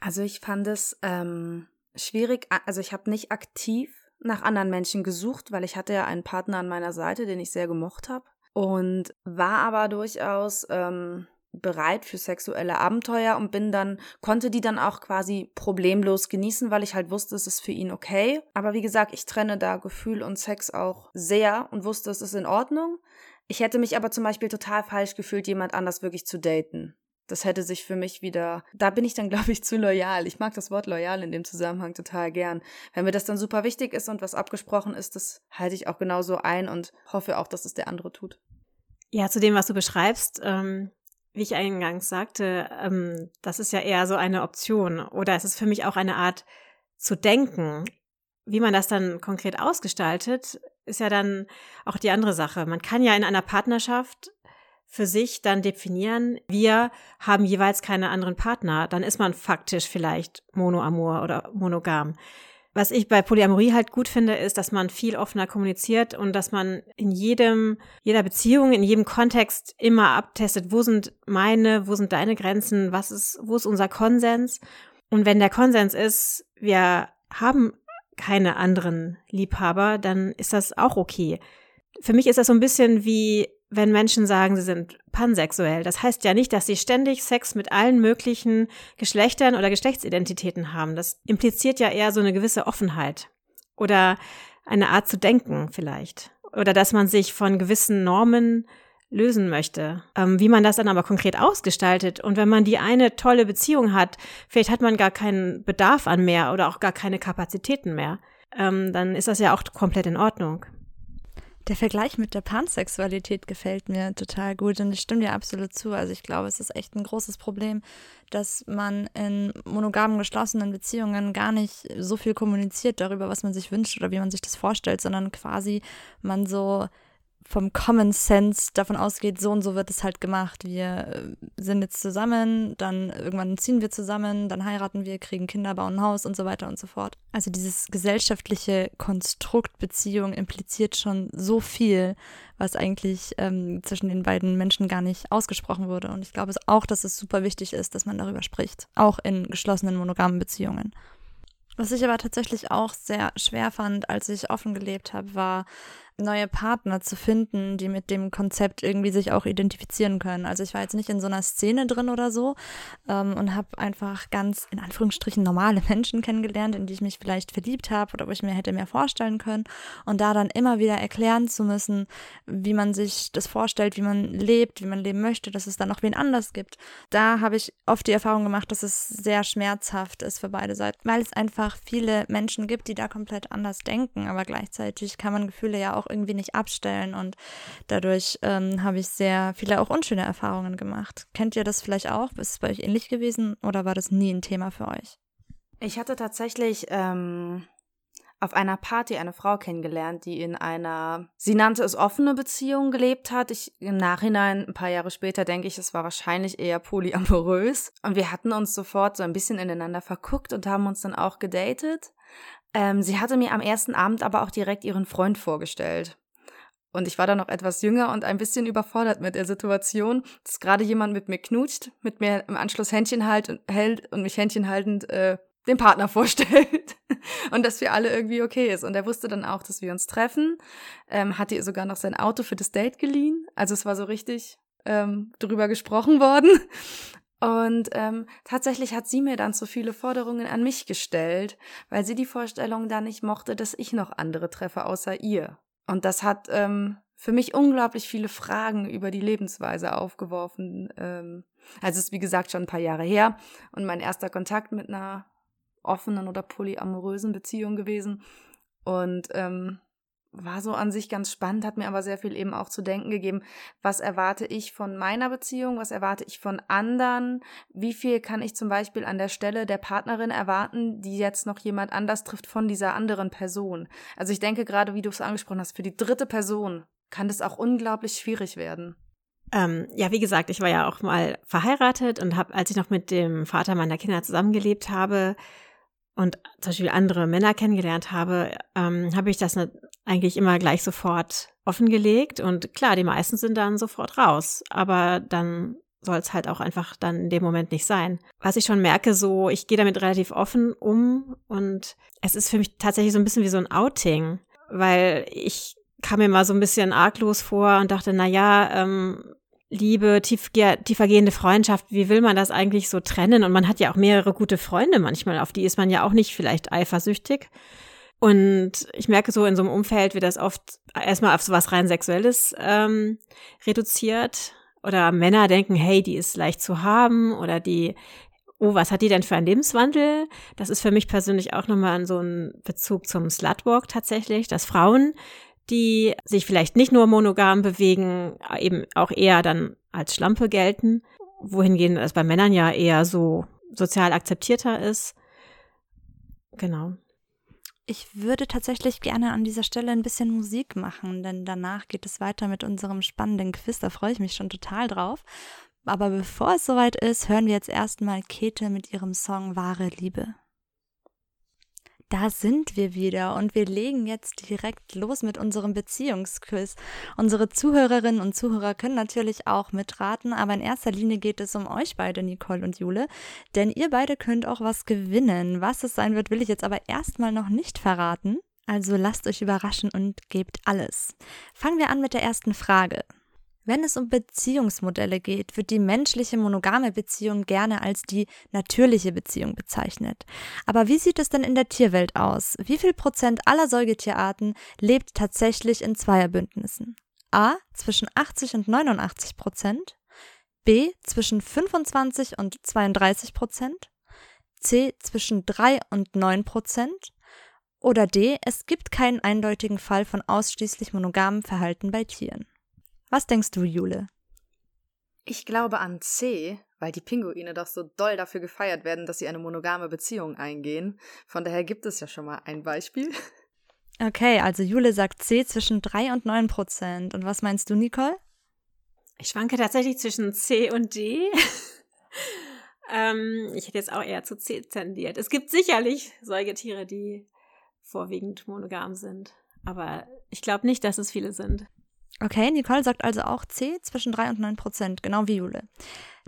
Also ich fand es ähm, schwierig, also ich habe nicht aktiv nach anderen Menschen gesucht, weil ich hatte ja einen Partner an meiner Seite, den ich sehr gemocht habe und war aber durchaus ähm, bereit für sexuelle Abenteuer und bin dann, konnte die dann auch quasi problemlos genießen, weil ich halt wusste, es ist für ihn okay. Aber wie gesagt, ich trenne da Gefühl und Sex auch sehr und wusste, es ist in Ordnung. Ich hätte mich aber zum Beispiel total falsch gefühlt, jemand anders wirklich zu daten. Das hätte sich für mich wieder, da bin ich dann, glaube ich, zu loyal. Ich mag das Wort loyal in dem Zusammenhang total gern. Wenn mir das dann super wichtig ist und was abgesprochen ist, das halte ich auch genauso ein und hoffe auch, dass es der andere tut. Ja, zu dem, was du beschreibst, ähm, wie ich eingangs sagte, ähm, das ist ja eher so eine Option oder es ist für mich auch eine Art zu denken. Wie man das dann konkret ausgestaltet, ist ja dann auch die andere Sache. Man kann ja in einer Partnerschaft für sich dann definieren, wir haben jeweils keine anderen Partner, dann ist man faktisch vielleicht monoamor oder monogam. Was ich bei Polyamorie halt gut finde, ist, dass man viel offener kommuniziert und dass man in jedem, jeder Beziehung, in jedem Kontext immer abtestet, wo sind meine, wo sind deine Grenzen, was ist, wo ist unser Konsens? Und wenn der Konsens ist, wir haben keine anderen Liebhaber, dann ist das auch okay. Für mich ist das so ein bisschen wie wenn Menschen sagen, sie sind pansexuell. Das heißt ja nicht, dass sie ständig Sex mit allen möglichen Geschlechtern oder Geschlechtsidentitäten haben. Das impliziert ja eher so eine gewisse Offenheit oder eine Art zu denken vielleicht. Oder dass man sich von gewissen Normen lösen möchte. Ähm, wie man das dann aber konkret ausgestaltet und wenn man die eine tolle Beziehung hat, vielleicht hat man gar keinen Bedarf an mehr oder auch gar keine Kapazitäten mehr, ähm, dann ist das ja auch komplett in Ordnung. Der Vergleich mit der Pansexualität gefällt mir total gut und ich stimme dir absolut zu. Also ich glaube, es ist echt ein großes Problem, dass man in monogamen geschlossenen Beziehungen gar nicht so viel kommuniziert darüber, was man sich wünscht oder wie man sich das vorstellt, sondern quasi man so vom Common Sense davon ausgeht, so und so wird es halt gemacht. Wir äh, sind jetzt zusammen, dann irgendwann ziehen wir zusammen, dann heiraten wir, kriegen Kinder, bauen ein Haus und so weiter und so fort. Also dieses gesellschaftliche Konstrukt Beziehung impliziert schon so viel, was eigentlich ähm, zwischen den beiden Menschen gar nicht ausgesprochen wurde. Und ich glaube auch, dass es super wichtig ist, dass man darüber spricht, auch in geschlossenen monogamen Beziehungen. Was ich aber tatsächlich auch sehr schwer fand, als ich offen gelebt habe, war neue Partner zu finden, die mit dem Konzept irgendwie sich auch identifizieren können. Also ich war jetzt nicht in so einer Szene drin oder so ähm, und habe einfach ganz in Anführungsstrichen normale Menschen kennengelernt, in die ich mich vielleicht verliebt habe oder wo ich mir hätte mehr vorstellen können. Und da dann immer wieder erklären zu müssen, wie man sich das vorstellt, wie man lebt, wie man leben möchte, dass es dann noch wen anders gibt. Da habe ich oft die Erfahrung gemacht, dass es sehr schmerzhaft ist für beide Seiten, weil es einfach viele Menschen gibt, die da komplett anders denken, aber gleichzeitig kann man Gefühle ja auch irgendwie nicht abstellen und dadurch ähm, habe ich sehr viele auch unschöne Erfahrungen gemacht. Kennt ihr das vielleicht auch? Ist es bei euch ähnlich gewesen oder war das nie ein Thema für euch? Ich hatte tatsächlich ähm, auf einer Party eine Frau kennengelernt, die in einer, sie nannte es offene Beziehung gelebt hat. Ich im Nachhinein, ein paar Jahre später, denke ich, es war wahrscheinlich eher polyamorös. Und wir hatten uns sofort so ein bisschen ineinander verguckt und haben uns dann auch gedatet. Ähm, sie hatte mir am ersten Abend aber auch direkt ihren Freund vorgestellt. Und ich war da noch etwas jünger und ein bisschen überfordert mit der Situation, dass gerade jemand mit mir knutscht, mit mir im Anschluss Händchen halt und, hält und mich Händchen haltend äh, den Partner vorstellt und dass für alle irgendwie okay ist. Und er wusste dann auch, dass wir uns treffen, ähm, hatte ihr sogar noch sein Auto für das Date geliehen. Also es war so richtig ähm, drüber gesprochen worden. Und ähm, tatsächlich hat sie mir dann so viele Forderungen an mich gestellt, weil sie die Vorstellung da nicht mochte, dass ich noch andere treffe außer ihr. Und das hat ähm, für mich unglaublich viele Fragen über die Lebensweise aufgeworfen. Ähm, also es ist wie gesagt schon ein paar Jahre her und mein erster Kontakt mit einer offenen oder polyamorösen Beziehung gewesen. Und ähm, war so an sich ganz spannend, hat mir aber sehr viel eben auch zu denken gegeben. Was erwarte ich von meiner Beziehung? Was erwarte ich von anderen? Wie viel kann ich zum Beispiel an der Stelle der Partnerin erwarten, die jetzt noch jemand anders trifft von dieser anderen Person? Also ich denke gerade, wie du es angesprochen hast, für die dritte Person kann das auch unglaublich schwierig werden. Ähm, ja, wie gesagt, ich war ja auch mal verheiratet und habe, als ich noch mit dem Vater meiner Kinder zusammengelebt habe, und zum Beispiel andere Männer kennengelernt habe, ähm, habe ich das eigentlich immer gleich sofort offengelegt. Und klar, die meisten sind dann sofort raus. Aber dann soll es halt auch einfach dann in dem Moment nicht sein. Was ich schon merke, so, ich gehe damit relativ offen um und es ist für mich tatsächlich so ein bisschen wie so ein Outing, weil ich kam mir mal so ein bisschen arglos vor und dachte, na ja, ähm, Liebe, tief, tiefergehende Freundschaft, wie will man das eigentlich so trennen? Und man hat ja auch mehrere gute Freunde manchmal, auf die ist man ja auch nicht vielleicht eifersüchtig. Und ich merke so, in so einem Umfeld wird das oft erstmal auf so was rein Sexuelles ähm, reduziert. Oder Männer denken, hey, die ist leicht zu haben oder die, oh, was hat die denn für einen Lebenswandel? Das ist für mich persönlich auch nochmal so ein Bezug zum Slutwalk tatsächlich, dass Frauen die sich vielleicht nicht nur monogam bewegen, eben auch eher dann als Schlampe gelten, wohingegen es bei Männern ja eher so sozial akzeptierter ist. Genau. Ich würde tatsächlich gerne an dieser Stelle ein bisschen Musik machen, denn danach geht es weiter mit unserem spannenden Quiz. Da freue ich mich schon total drauf. Aber bevor es soweit ist, hören wir jetzt erstmal Käthe mit ihrem Song Wahre Liebe. Da sind wir wieder und wir legen jetzt direkt los mit unserem Beziehungsquiz. Unsere Zuhörerinnen und Zuhörer können natürlich auch mitraten, aber in erster Linie geht es um euch beide, Nicole und Jule, denn ihr beide könnt auch was gewinnen. Was es sein wird, will ich jetzt aber erstmal noch nicht verraten. Also lasst euch überraschen und gebt alles. Fangen wir an mit der ersten Frage. Wenn es um Beziehungsmodelle geht, wird die menschliche monogame Beziehung gerne als die natürliche Beziehung bezeichnet. Aber wie sieht es denn in der Tierwelt aus? Wie viel Prozent aller Säugetierarten lebt tatsächlich in Zweierbündnissen? A zwischen 80 und 89 Prozent, B zwischen 25 und 32 Prozent, C zwischen 3 und 9 Prozent oder D es gibt keinen eindeutigen Fall von ausschließlich monogamem Verhalten bei Tieren. Was denkst du, Jule? Ich glaube an C, weil die Pinguine doch so doll dafür gefeiert werden, dass sie eine monogame Beziehung eingehen. Von daher gibt es ja schon mal ein Beispiel. Okay, also Jule sagt C zwischen 3 und 9 Prozent. Und was meinst du, Nicole? Ich schwanke tatsächlich zwischen C und D. ähm, ich hätte jetzt auch eher zu C tendiert. Es gibt sicherlich Säugetiere, die vorwiegend monogam sind. Aber ich glaube nicht, dass es viele sind. Okay, Nicole sagt also auch C zwischen 3 und 9 Prozent, genau wie Jule.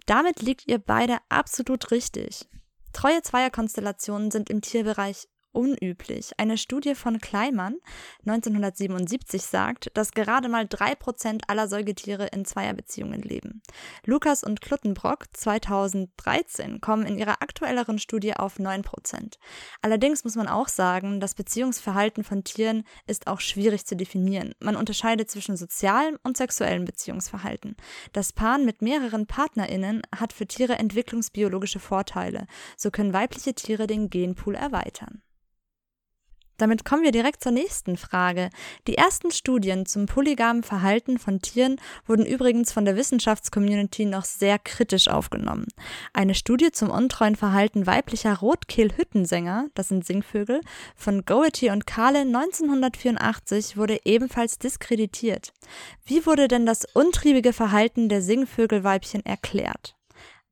Damit liegt ihr beide absolut richtig. Treue Zweierkonstellationen sind im Tierbereich unüblich. Eine Studie von Kleimann 1977 sagt, dass gerade mal 3% aller Säugetiere in Zweierbeziehungen leben. Lukas und Kluttenbrock 2013 kommen in ihrer aktuelleren Studie auf 9%. Allerdings muss man auch sagen, das Beziehungsverhalten von Tieren ist auch schwierig zu definieren. Man unterscheidet zwischen sozialem und sexuellem Beziehungsverhalten. Das Paaren mit mehreren PartnerInnen hat für Tiere entwicklungsbiologische Vorteile. So können weibliche Tiere den Genpool erweitern. Damit kommen wir direkt zur nächsten Frage. Die ersten Studien zum polygamen Verhalten von Tieren wurden übrigens von der Wissenschaftscommunity noch sehr kritisch aufgenommen. Eine Studie zum untreuen Verhalten weiblicher Rotkehlhüttensänger, das sind Singvögel, von Goethe und Kahle 1984 wurde ebenfalls diskreditiert. Wie wurde denn das untriebige Verhalten der Singvögelweibchen erklärt?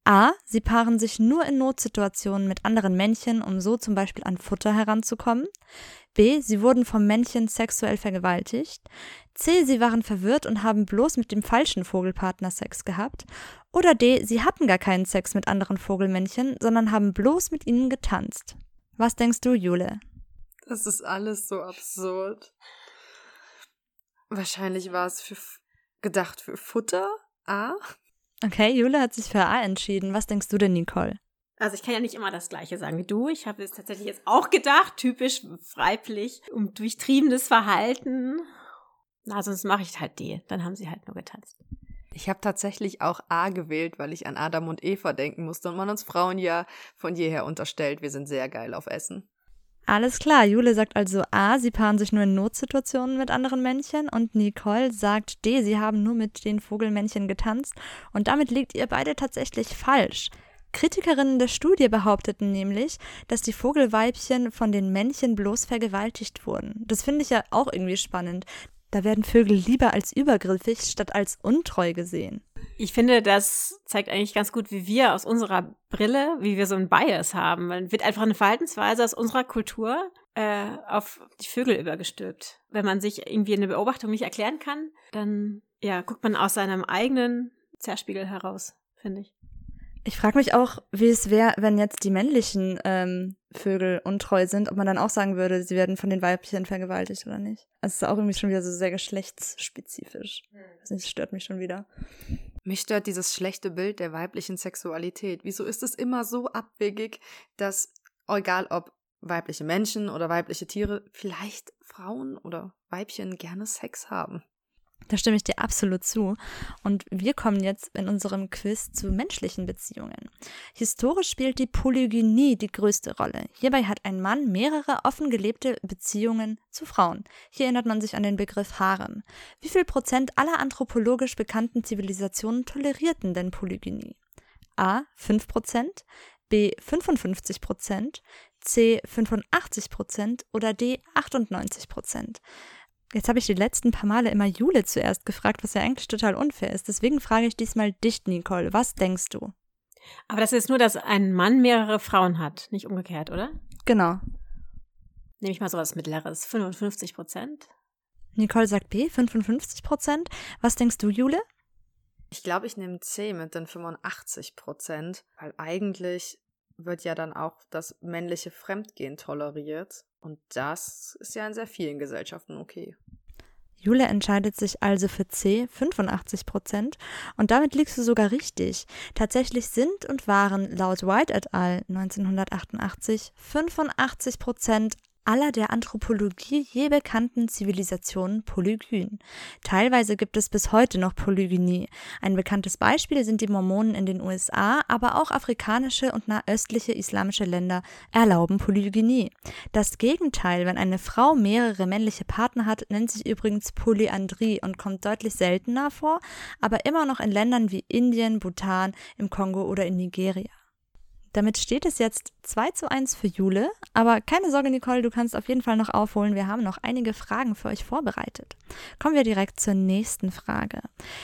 A. Sie paaren sich nur in Notsituationen mit anderen Männchen, um so zum Beispiel an Futter heranzukommen. B. Sie wurden vom Männchen sexuell vergewaltigt. C. Sie waren verwirrt und haben bloß mit dem falschen Vogelpartner Sex gehabt. Oder D. Sie hatten gar keinen Sex mit anderen Vogelmännchen, sondern haben bloß mit ihnen getanzt. Was denkst du, Jule? Das ist alles so absurd. Wahrscheinlich war es für gedacht für Futter. A. Okay, Jule hat sich für A entschieden. Was denkst du denn, Nicole? Also ich kann ja nicht immer das Gleiche sagen wie du. Ich habe es tatsächlich jetzt auch gedacht, typisch weiblich, um durchtriebenes Verhalten. Na, sonst mache ich halt D. Dann haben sie halt nur getanzt. Ich habe tatsächlich auch A gewählt, weil ich an Adam und Eva denken musste und man uns Frauen ja von jeher unterstellt, wir sind sehr geil auf Essen. Alles klar, Jule sagt also A, sie paaren sich nur in Notsituationen mit anderen Männchen und Nicole sagt D, sie haben nur mit den Vogelmännchen getanzt und damit liegt ihr beide tatsächlich falsch. Kritikerinnen der Studie behaupteten nämlich, dass die Vogelweibchen von den Männchen bloß vergewaltigt wurden. Das finde ich ja auch irgendwie spannend. Da werden Vögel lieber als übergriffig statt als untreu gesehen. Ich finde, das zeigt eigentlich ganz gut, wie wir aus unserer Brille, wie wir so ein Bias haben. Man wird einfach eine Verhaltensweise aus unserer Kultur äh, auf die Vögel übergestülpt. Wenn man sich irgendwie eine Beobachtung nicht erklären kann, dann ja, guckt man aus seinem eigenen Zerspiegel heraus, finde ich. Ich frage mich auch, wie es wäre, wenn jetzt die männlichen ähm, Vögel untreu sind, ob man dann auch sagen würde, sie werden von den Weibchen vergewaltigt oder nicht. Also es ist auch irgendwie schon wieder so sehr geschlechtsspezifisch. Das stört mich schon wieder. Mich stört dieses schlechte Bild der weiblichen Sexualität. Wieso ist es immer so abwegig, dass, egal ob weibliche Menschen oder weibliche Tiere, vielleicht Frauen oder Weibchen gerne Sex haben? Da stimme ich dir absolut zu. Und wir kommen jetzt in unserem Quiz zu menschlichen Beziehungen. Historisch spielt die Polygynie die größte Rolle. Hierbei hat ein Mann mehrere offen gelebte Beziehungen zu Frauen. Hier erinnert man sich an den Begriff Harem. Wie viel Prozent aller anthropologisch bekannten Zivilisationen tolerierten denn Polygynie? A. 5 Prozent, B. 55 Prozent, C. 85 Prozent oder D. 98 Prozent. Jetzt habe ich die letzten paar Male immer Jule zuerst gefragt, was ja eigentlich total unfair ist. Deswegen frage ich diesmal dich, Nicole. Was denkst du? Aber das ist nur, dass ein Mann mehrere Frauen hat, nicht umgekehrt, oder? Genau. Nehme ich mal so was Mittleres. 55 Prozent. Nicole sagt B, 55 Prozent. Was denkst du, Jule? Ich glaube, ich nehme C mit den 85 Prozent, weil eigentlich wird ja dann auch das männliche Fremdgehen toleriert. Und das ist ja in sehr vielen Gesellschaften okay. Jule entscheidet sich also für C, 85 Prozent, und damit liegst du sogar richtig. Tatsächlich sind und waren laut White et al. 1988 85 Prozent aller der Anthropologie je bekannten Zivilisationen polygyn. Teilweise gibt es bis heute noch Polygynie. Ein bekanntes Beispiel sind die Mormonen in den USA, aber auch afrikanische und nahöstliche islamische Länder erlauben Polygynie. Das Gegenteil, wenn eine Frau mehrere männliche Partner hat, nennt sich übrigens Polyandrie und kommt deutlich seltener vor, aber immer noch in Ländern wie Indien, Bhutan, im Kongo oder in Nigeria. Damit steht es jetzt 2 zu 1 für Jule. Aber keine Sorge, Nicole, du kannst auf jeden Fall noch aufholen. Wir haben noch einige Fragen für euch vorbereitet. Kommen wir direkt zur nächsten Frage.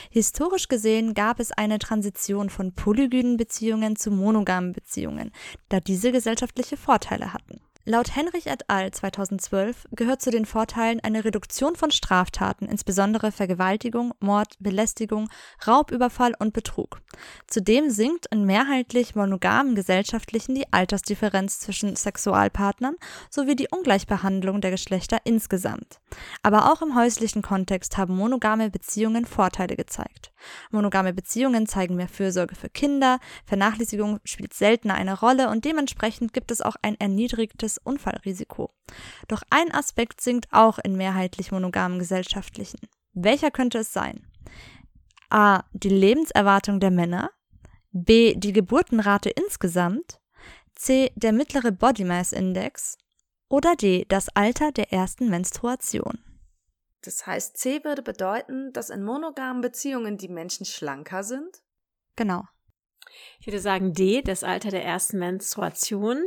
Historisch gesehen gab es eine Transition von polygynen Beziehungen zu monogamen Beziehungen, da diese gesellschaftliche Vorteile hatten. Laut Henrich et al. 2012 gehört zu den Vorteilen eine Reduktion von Straftaten, insbesondere Vergewaltigung, Mord, Belästigung, Raubüberfall und Betrug. Zudem sinkt in mehrheitlich monogamen Gesellschaftlichen die Altersdifferenz zwischen Sexualpartnern sowie die Ungleichbehandlung der Geschlechter insgesamt. Aber auch im häuslichen Kontext haben monogame Beziehungen Vorteile gezeigt. Monogame Beziehungen zeigen mehr Fürsorge für Kinder, Vernachlässigung spielt seltener eine Rolle und dementsprechend gibt es auch ein erniedrigtes Unfallrisiko. Doch ein Aspekt sinkt auch in mehrheitlich monogamen Gesellschaftlichen. Welcher könnte es sein? A. Die Lebenserwartung der Männer. B. Die Geburtenrate insgesamt. C. Der mittlere Body Mass Index. Oder D. Das Alter der ersten Menstruation. Das heißt, C würde bedeuten, dass in monogamen Beziehungen die Menschen schlanker sind? Genau. Ich würde sagen D, das Alter der ersten Menstruation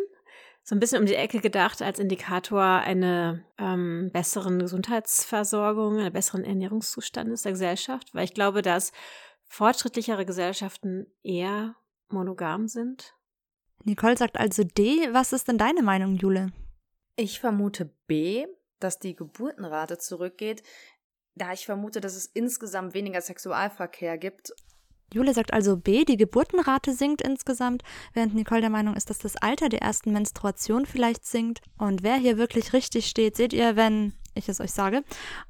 so ein bisschen um die Ecke gedacht als Indikator einer ähm, besseren Gesundheitsversorgung, einer besseren Ernährungszustandes der Gesellschaft, weil ich glaube, dass fortschrittlichere Gesellschaften eher monogam sind. Nicole sagt also D. Was ist denn deine Meinung, Jule? Ich vermute B, dass die Geburtenrate zurückgeht, da ich vermute, dass es insgesamt weniger Sexualverkehr gibt Jule sagt also B, die Geburtenrate sinkt insgesamt, während Nicole der Meinung ist, dass das Alter der ersten Menstruation vielleicht sinkt. Und wer hier wirklich richtig steht, seht ihr, wenn ich es euch sage.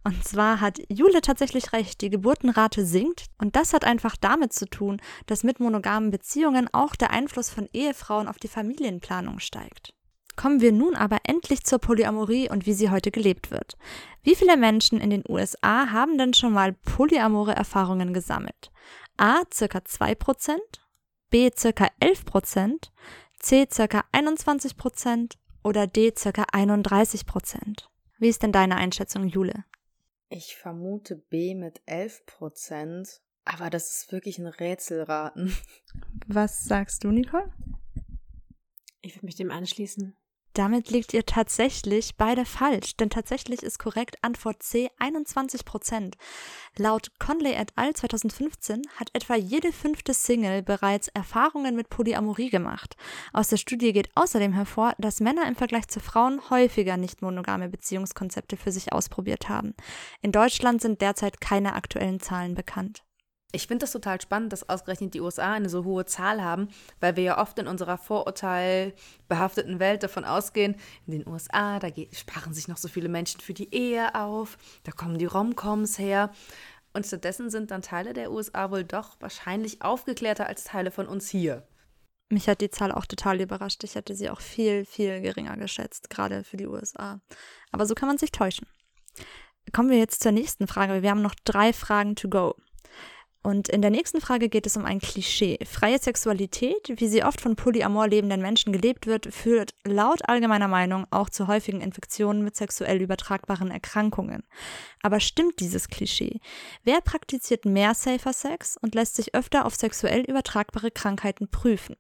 Und zwar hat Jule tatsächlich recht, die Geburtenrate sinkt. Und das hat einfach damit zu tun, dass mit monogamen Beziehungen auch der Einfluss von Ehefrauen auf die Familienplanung steigt. Kommen wir nun aber endlich zur Polyamorie und wie sie heute gelebt wird. Wie viele Menschen in den USA haben denn schon mal polyamore Erfahrungen gesammelt? A ca. 2%, B ca. 11%, C ca. 21% oder D ca. 31%. Wie ist denn deine Einschätzung, Jule? Ich vermute B mit 11%, aber das ist wirklich ein Rätselraten. Was sagst du, Nicole? Ich würde mich dem anschließen. Damit liegt ihr tatsächlich beide falsch, denn tatsächlich ist korrekt Antwort C 21 Prozent. Laut Conley et al. 2015 hat etwa jede fünfte Single bereits Erfahrungen mit Polyamorie gemacht. Aus der Studie geht außerdem hervor, dass Männer im Vergleich zu Frauen häufiger nicht monogame Beziehungskonzepte für sich ausprobiert haben. In Deutschland sind derzeit keine aktuellen Zahlen bekannt. Ich finde das total spannend, dass ausgerechnet die USA eine so hohe Zahl haben, weil wir ja oft in unserer vorurteilbehafteten Welt davon ausgehen, in den USA, da sparen sich noch so viele Menschen für die Ehe auf, da kommen die Romcoms her. Und stattdessen sind dann Teile der USA wohl doch wahrscheinlich aufgeklärter als Teile von uns hier. Mich hat die Zahl auch total überrascht. Ich hätte sie auch viel, viel geringer geschätzt, gerade für die USA. Aber so kann man sich täuschen. Kommen wir jetzt zur nächsten Frage. Wir haben noch drei Fragen to go. Und in der nächsten Frage geht es um ein Klischee. Freie Sexualität, wie sie oft von polyamor lebenden Menschen gelebt wird, führt laut allgemeiner Meinung auch zu häufigen Infektionen mit sexuell übertragbaren Erkrankungen. Aber stimmt dieses Klischee? Wer praktiziert mehr Safer Sex und lässt sich öfter auf sexuell übertragbare Krankheiten prüfen?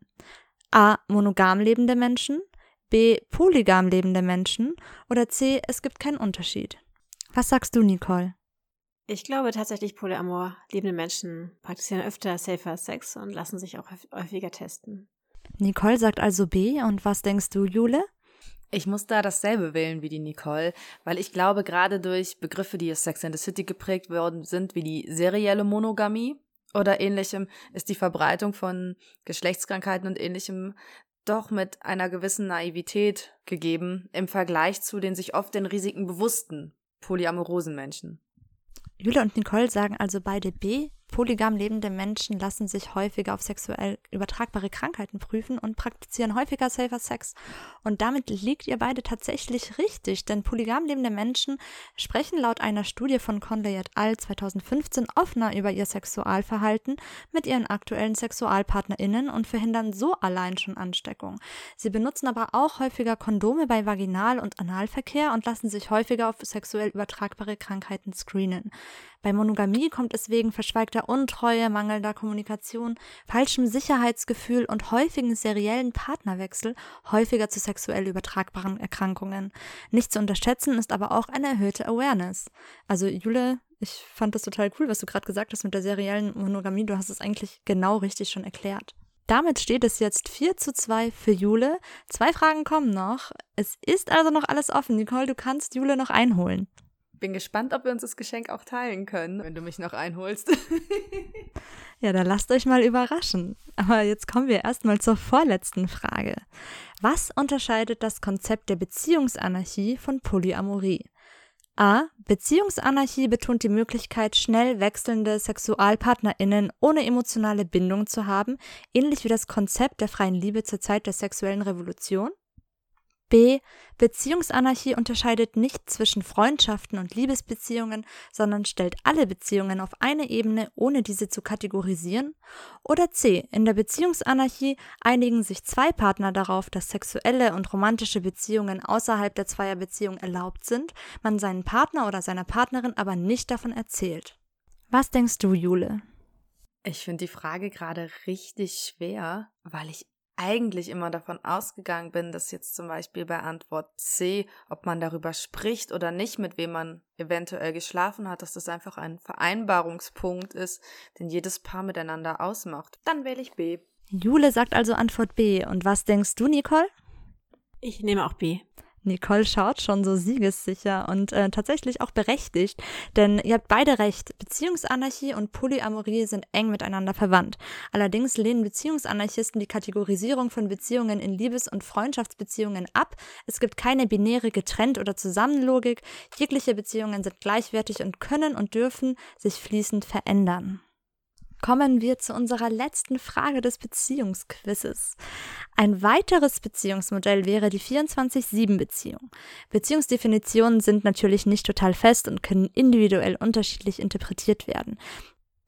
A. Monogam lebende Menschen, B. Polygam lebende Menschen oder C. Es gibt keinen Unterschied. Was sagst du, Nicole? Ich glaube tatsächlich, Polyamor lebende Menschen praktizieren öfter safer Sex und lassen sich auch häufiger testen. Nicole sagt also B. Und was denkst du, Jule? Ich muss da dasselbe wählen wie die Nicole, weil ich glaube, gerade durch Begriffe, die aus Sex and the City geprägt worden sind, wie die serielle Monogamie oder ähnlichem, ist die Verbreitung von Geschlechtskrankheiten und ähnlichem doch mit einer gewissen Naivität gegeben im Vergleich zu den sich oft den Risiken bewussten polyamorosen Menschen. Julia und Nicole sagen also beide B. Polygam lebende Menschen lassen sich häufiger auf sexuell übertragbare Krankheiten prüfen und praktizieren häufiger Safer Sex. Und damit liegt ihr beide tatsächlich richtig, denn polygam lebende Menschen sprechen laut einer Studie von Conley et al. 2015 offener über ihr Sexualverhalten mit ihren aktuellen SexualpartnerInnen und verhindern so allein schon Ansteckung. Sie benutzen aber auch häufiger Kondome bei Vaginal- und Analverkehr und lassen sich häufiger auf sexuell übertragbare Krankheiten screenen. Bei Monogamie kommt es wegen verschweigter Untreue, mangelnder Kommunikation, falschem Sicherheitsgefühl und häufigen seriellen Partnerwechsel häufiger zu sexuell übertragbaren Erkrankungen. Nicht zu unterschätzen ist aber auch eine erhöhte Awareness. Also Jule, ich fand das total cool, was du gerade gesagt hast mit der seriellen Monogamie. Du hast es eigentlich genau richtig schon erklärt. Damit steht es jetzt 4 zu 2 für Jule. Zwei Fragen kommen noch. Es ist also noch alles offen. Nicole, du kannst Jule noch einholen. Bin gespannt, ob wir uns das Geschenk auch teilen können, wenn du mich noch einholst. ja, dann lasst euch mal überraschen. Aber jetzt kommen wir erstmal zur vorletzten Frage. Was unterscheidet das Konzept der Beziehungsanarchie von Polyamorie? A. Beziehungsanarchie betont die Möglichkeit, schnell wechselnde SexualpartnerInnen ohne emotionale Bindung zu haben, ähnlich wie das Konzept der freien Liebe zur Zeit der sexuellen Revolution. B. Beziehungsanarchie unterscheidet nicht zwischen Freundschaften und Liebesbeziehungen, sondern stellt alle Beziehungen auf eine Ebene, ohne diese zu kategorisieren. Oder C. In der Beziehungsanarchie einigen sich zwei Partner darauf, dass sexuelle und romantische Beziehungen außerhalb der Zweierbeziehung erlaubt sind, man seinen Partner oder seiner Partnerin aber nicht davon erzählt. Was denkst du, Jule? Ich finde die Frage gerade richtig schwer, weil ich eigentlich immer davon ausgegangen bin, dass jetzt zum Beispiel bei Antwort C, ob man darüber spricht oder nicht, mit wem man eventuell geschlafen hat, dass das einfach ein Vereinbarungspunkt ist, den jedes Paar miteinander ausmacht. Dann wähle ich B. Jule sagt also Antwort B. Und was denkst du, Nicole? Ich nehme auch B. Nicole schaut schon so siegessicher und äh, tatsächlich auch berechtigt, denn ihr habt beide recht. Beziehungsanarchie und Polyamorie sind eng miteinander verwandt. Allerdings lehnen Beziehungsanarchisten die Kategorisierung von Beziehungen in Liebes- und Freundschaftsbeziehungen ab. Es gibt keine binäre Getrennt- oder Zusammenlogik. Jegliche Beziehungen sind gleichwertig und können und dürfen sich fließend verändern kommen wir zu unserer letzten Frage des Beziehungsquizzes. Ein weiteres Beziehungsmodell wäre die 24-7-Beziehung. Beziehungsdefinitionen sind natürlich nicht total fest und können individuell unterschiedlich interpretiert werden.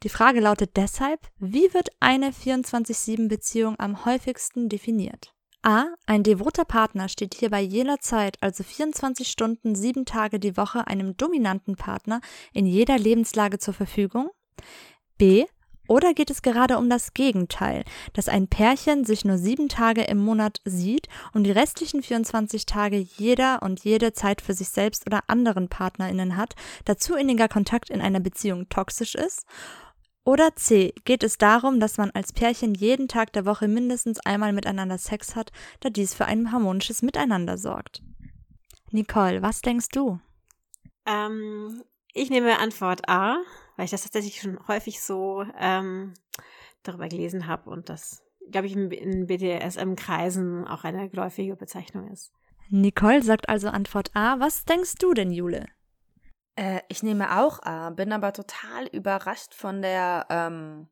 Die Frage lautet deshalb, wie wird eine 24-7-Beziehung am häufigsten definiert? A. Ein devoter Partner steht hierbei jederzeit, also 24 Stunden, sieben Tage die Woche, einem dominanten Partner in jeder Lebenslage zur Verfügung. B. Oder geht es gerade um das Gegenteil, dass ein Pärchen sich nur sieben Tage im Monat sieht und die restlichen 24 Tage jeder und jede Zeit für sich selbst oder anderen PartnerInnen hat, dazu inniger Kontakt in einer Beziehung toxisch ist? Oder C. Geht es darum, dass man als Pärchen jeden Tag der Woche mindestens einmal miteinander Sex hat, da dies für ein harmonisches Miteinander sorgt? Nicole, was denkst du? Ähm, ich nehme Antwort A weil ich das tatsächlich schon häufig so ähm, darüber gelesen habe und das, glaube ich, in BDSM-Kreisen auch eine geläufige Bezeichnung ist. Nicole sagt also Antwort A. Was denkst du denn, Jule? Äh, ich nehme auch A, bin aber total überrascht von der ähm,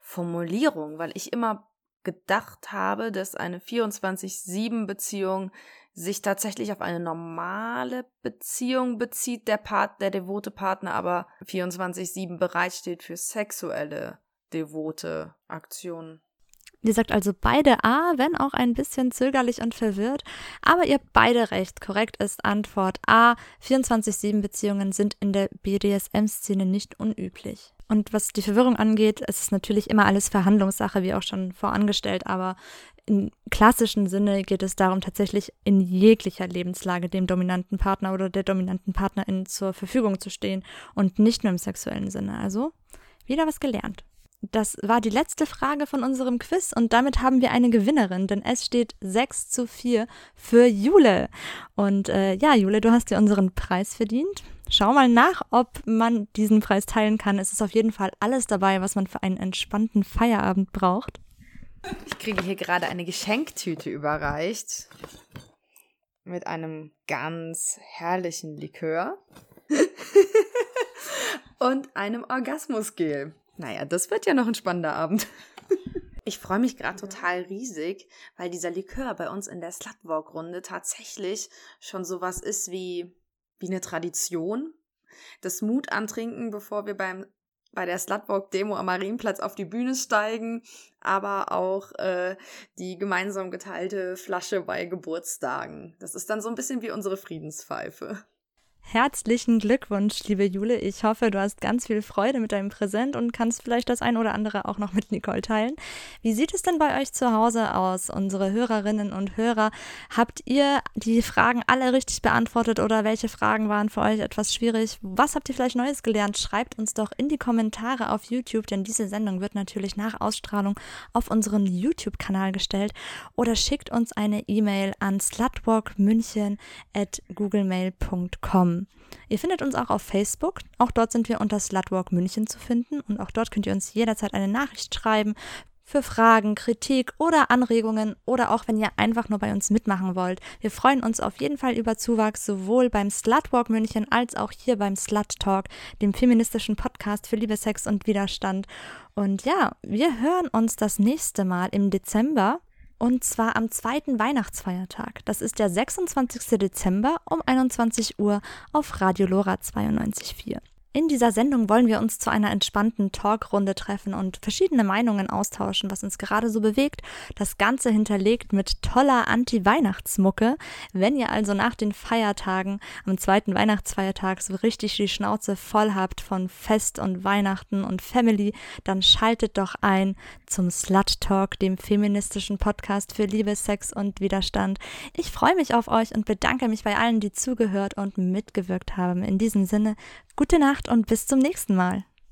Formulierung, weil ich immer gedacht habe, dass eine 24-7-Beziehung sich tatsächlich auf eine normale Beziehung bezieht, der Part, der devote Partner aber 24-7 bereitsteht für sexuelle devote Aktionen. Ihr sagt also beide A, wenn auch ein bisschen zögerlich und verwirrt. Aber ihr habt beide recht. Korrekt ist Antwort A. 24-7-Beziehungen sind in der BDSM-Szene nicht unüblich. Und was die Verwirrung angeht, ist es natürlich immer alles Verhandlungssache, wie auch schon vorangestellt, aber im klassischen Sinne geht es darum, tatsächlich in jeglicher Lebenslage dem dominanten Partner oder der dominanten Partnerin zur Verfügung zu stehen und nicht nur im sexuellen Sinne. Also wieder was gelernt. Das war die letzte Frage von unserem Quiz und damit haben wir eine Gewinnerin, denn es steht 6 zu 4 für Jule. Und äh, ja, Jule, du hast dir unseren Preis verdient. Schau mal nach, ob man diesen Preis teilen kann. Es ist auf jeden Fall alles dabei, was man für einen entspannten Feierabend braucht. Ich kriege hier gerade eine Geschenktüte überreicht mit einem ganz herrlichen Likör und einem Orgasmusgel. Naja, das wird ja noch ein spannender Abend. Ich freue mich gerade total riesig, weil dieser Likör bei uns in der Slutwalk-Runde tatsächlich schon sowas ist wie, wie eine Tradition. Das Mut antrinken, bevor wir beim bei der Slutwalk-Demo am Marienplatz auf die Bühne steigen, aber auch äh, die gemeinsam geteilte Flasche bei Geburtstagen. Das ist dann so ein bisschen wie unsere Friedenspfeife. Herzlichen Glückwunsch, liebe Jule. Ich hoffe, du hast ganz viel Freude mit deinem Präsent und kannst vielleicht das ein oder andere auch noch mit Nicole teilen. Wie sieht es denn bei euch zu Hause aus, unsere Hörerinnen und Hörer? Habt ihr die Fragen alle richtig beantwortet oder welche Fragen waren für euch etwas schwierig? Was habt ihr vielleicht Neues gelernt? Schreibt uns doch in die Kommentare auf YouTube, denn diese Sendung wird natürlich nach Ausstrahlung auf unseren YouTube-Kanal gestellt oder schickt uns eine E-Mail an slutwalkmünchen at googlemail.com. Ihr findet uns auch auf Facebook. Auch dort sind wir unter Slutwalk München zu finden und auch dort könnt ihr uns jederzeit eine Nachricht schreiben für Fragen, Kritik oder Anregungen oder auch wenn ihr einfach nur bei uns mitmachen wollt. Wir freuen uns auf jeden Fall über Zuwachs sowohl beim Slutwalk München als auch hier beim Slut Talk, dem feministischen Podcast für Liebe, Sex und Widerstand. Und ja, wir hören uns das nächste Mal im Dezember und zwar am zweiten Weihnachtsfeiertag. Das ist der 26. Dezember um 21 Uhr auf Radio Lora 92.4. In dieser Sendung wollen wir uns zu einer entspannten Talkrunde treffen und verschiedene Meinungen austauschen, was uns gerade so bewegt. Das Ganze hinterlegt mit toller Anti-Weihnachtsmucke. Wenn ihr also nach den Feiertagen, am zweiten Weihnachtsfeiertag, so richtig die Schnauze voll habt von Fest und Weihnachten und Family, dann schaltet doch ein zum Slut Talk, dem feministischen Podcast für Liebe, Sex und Widerstand. Ich freue mich auf euch und bedanke mich bei allen, die zugehört und mitgewirkt haben. In diesem Sinne, Gute Nacht und bis zum nächsten Mal.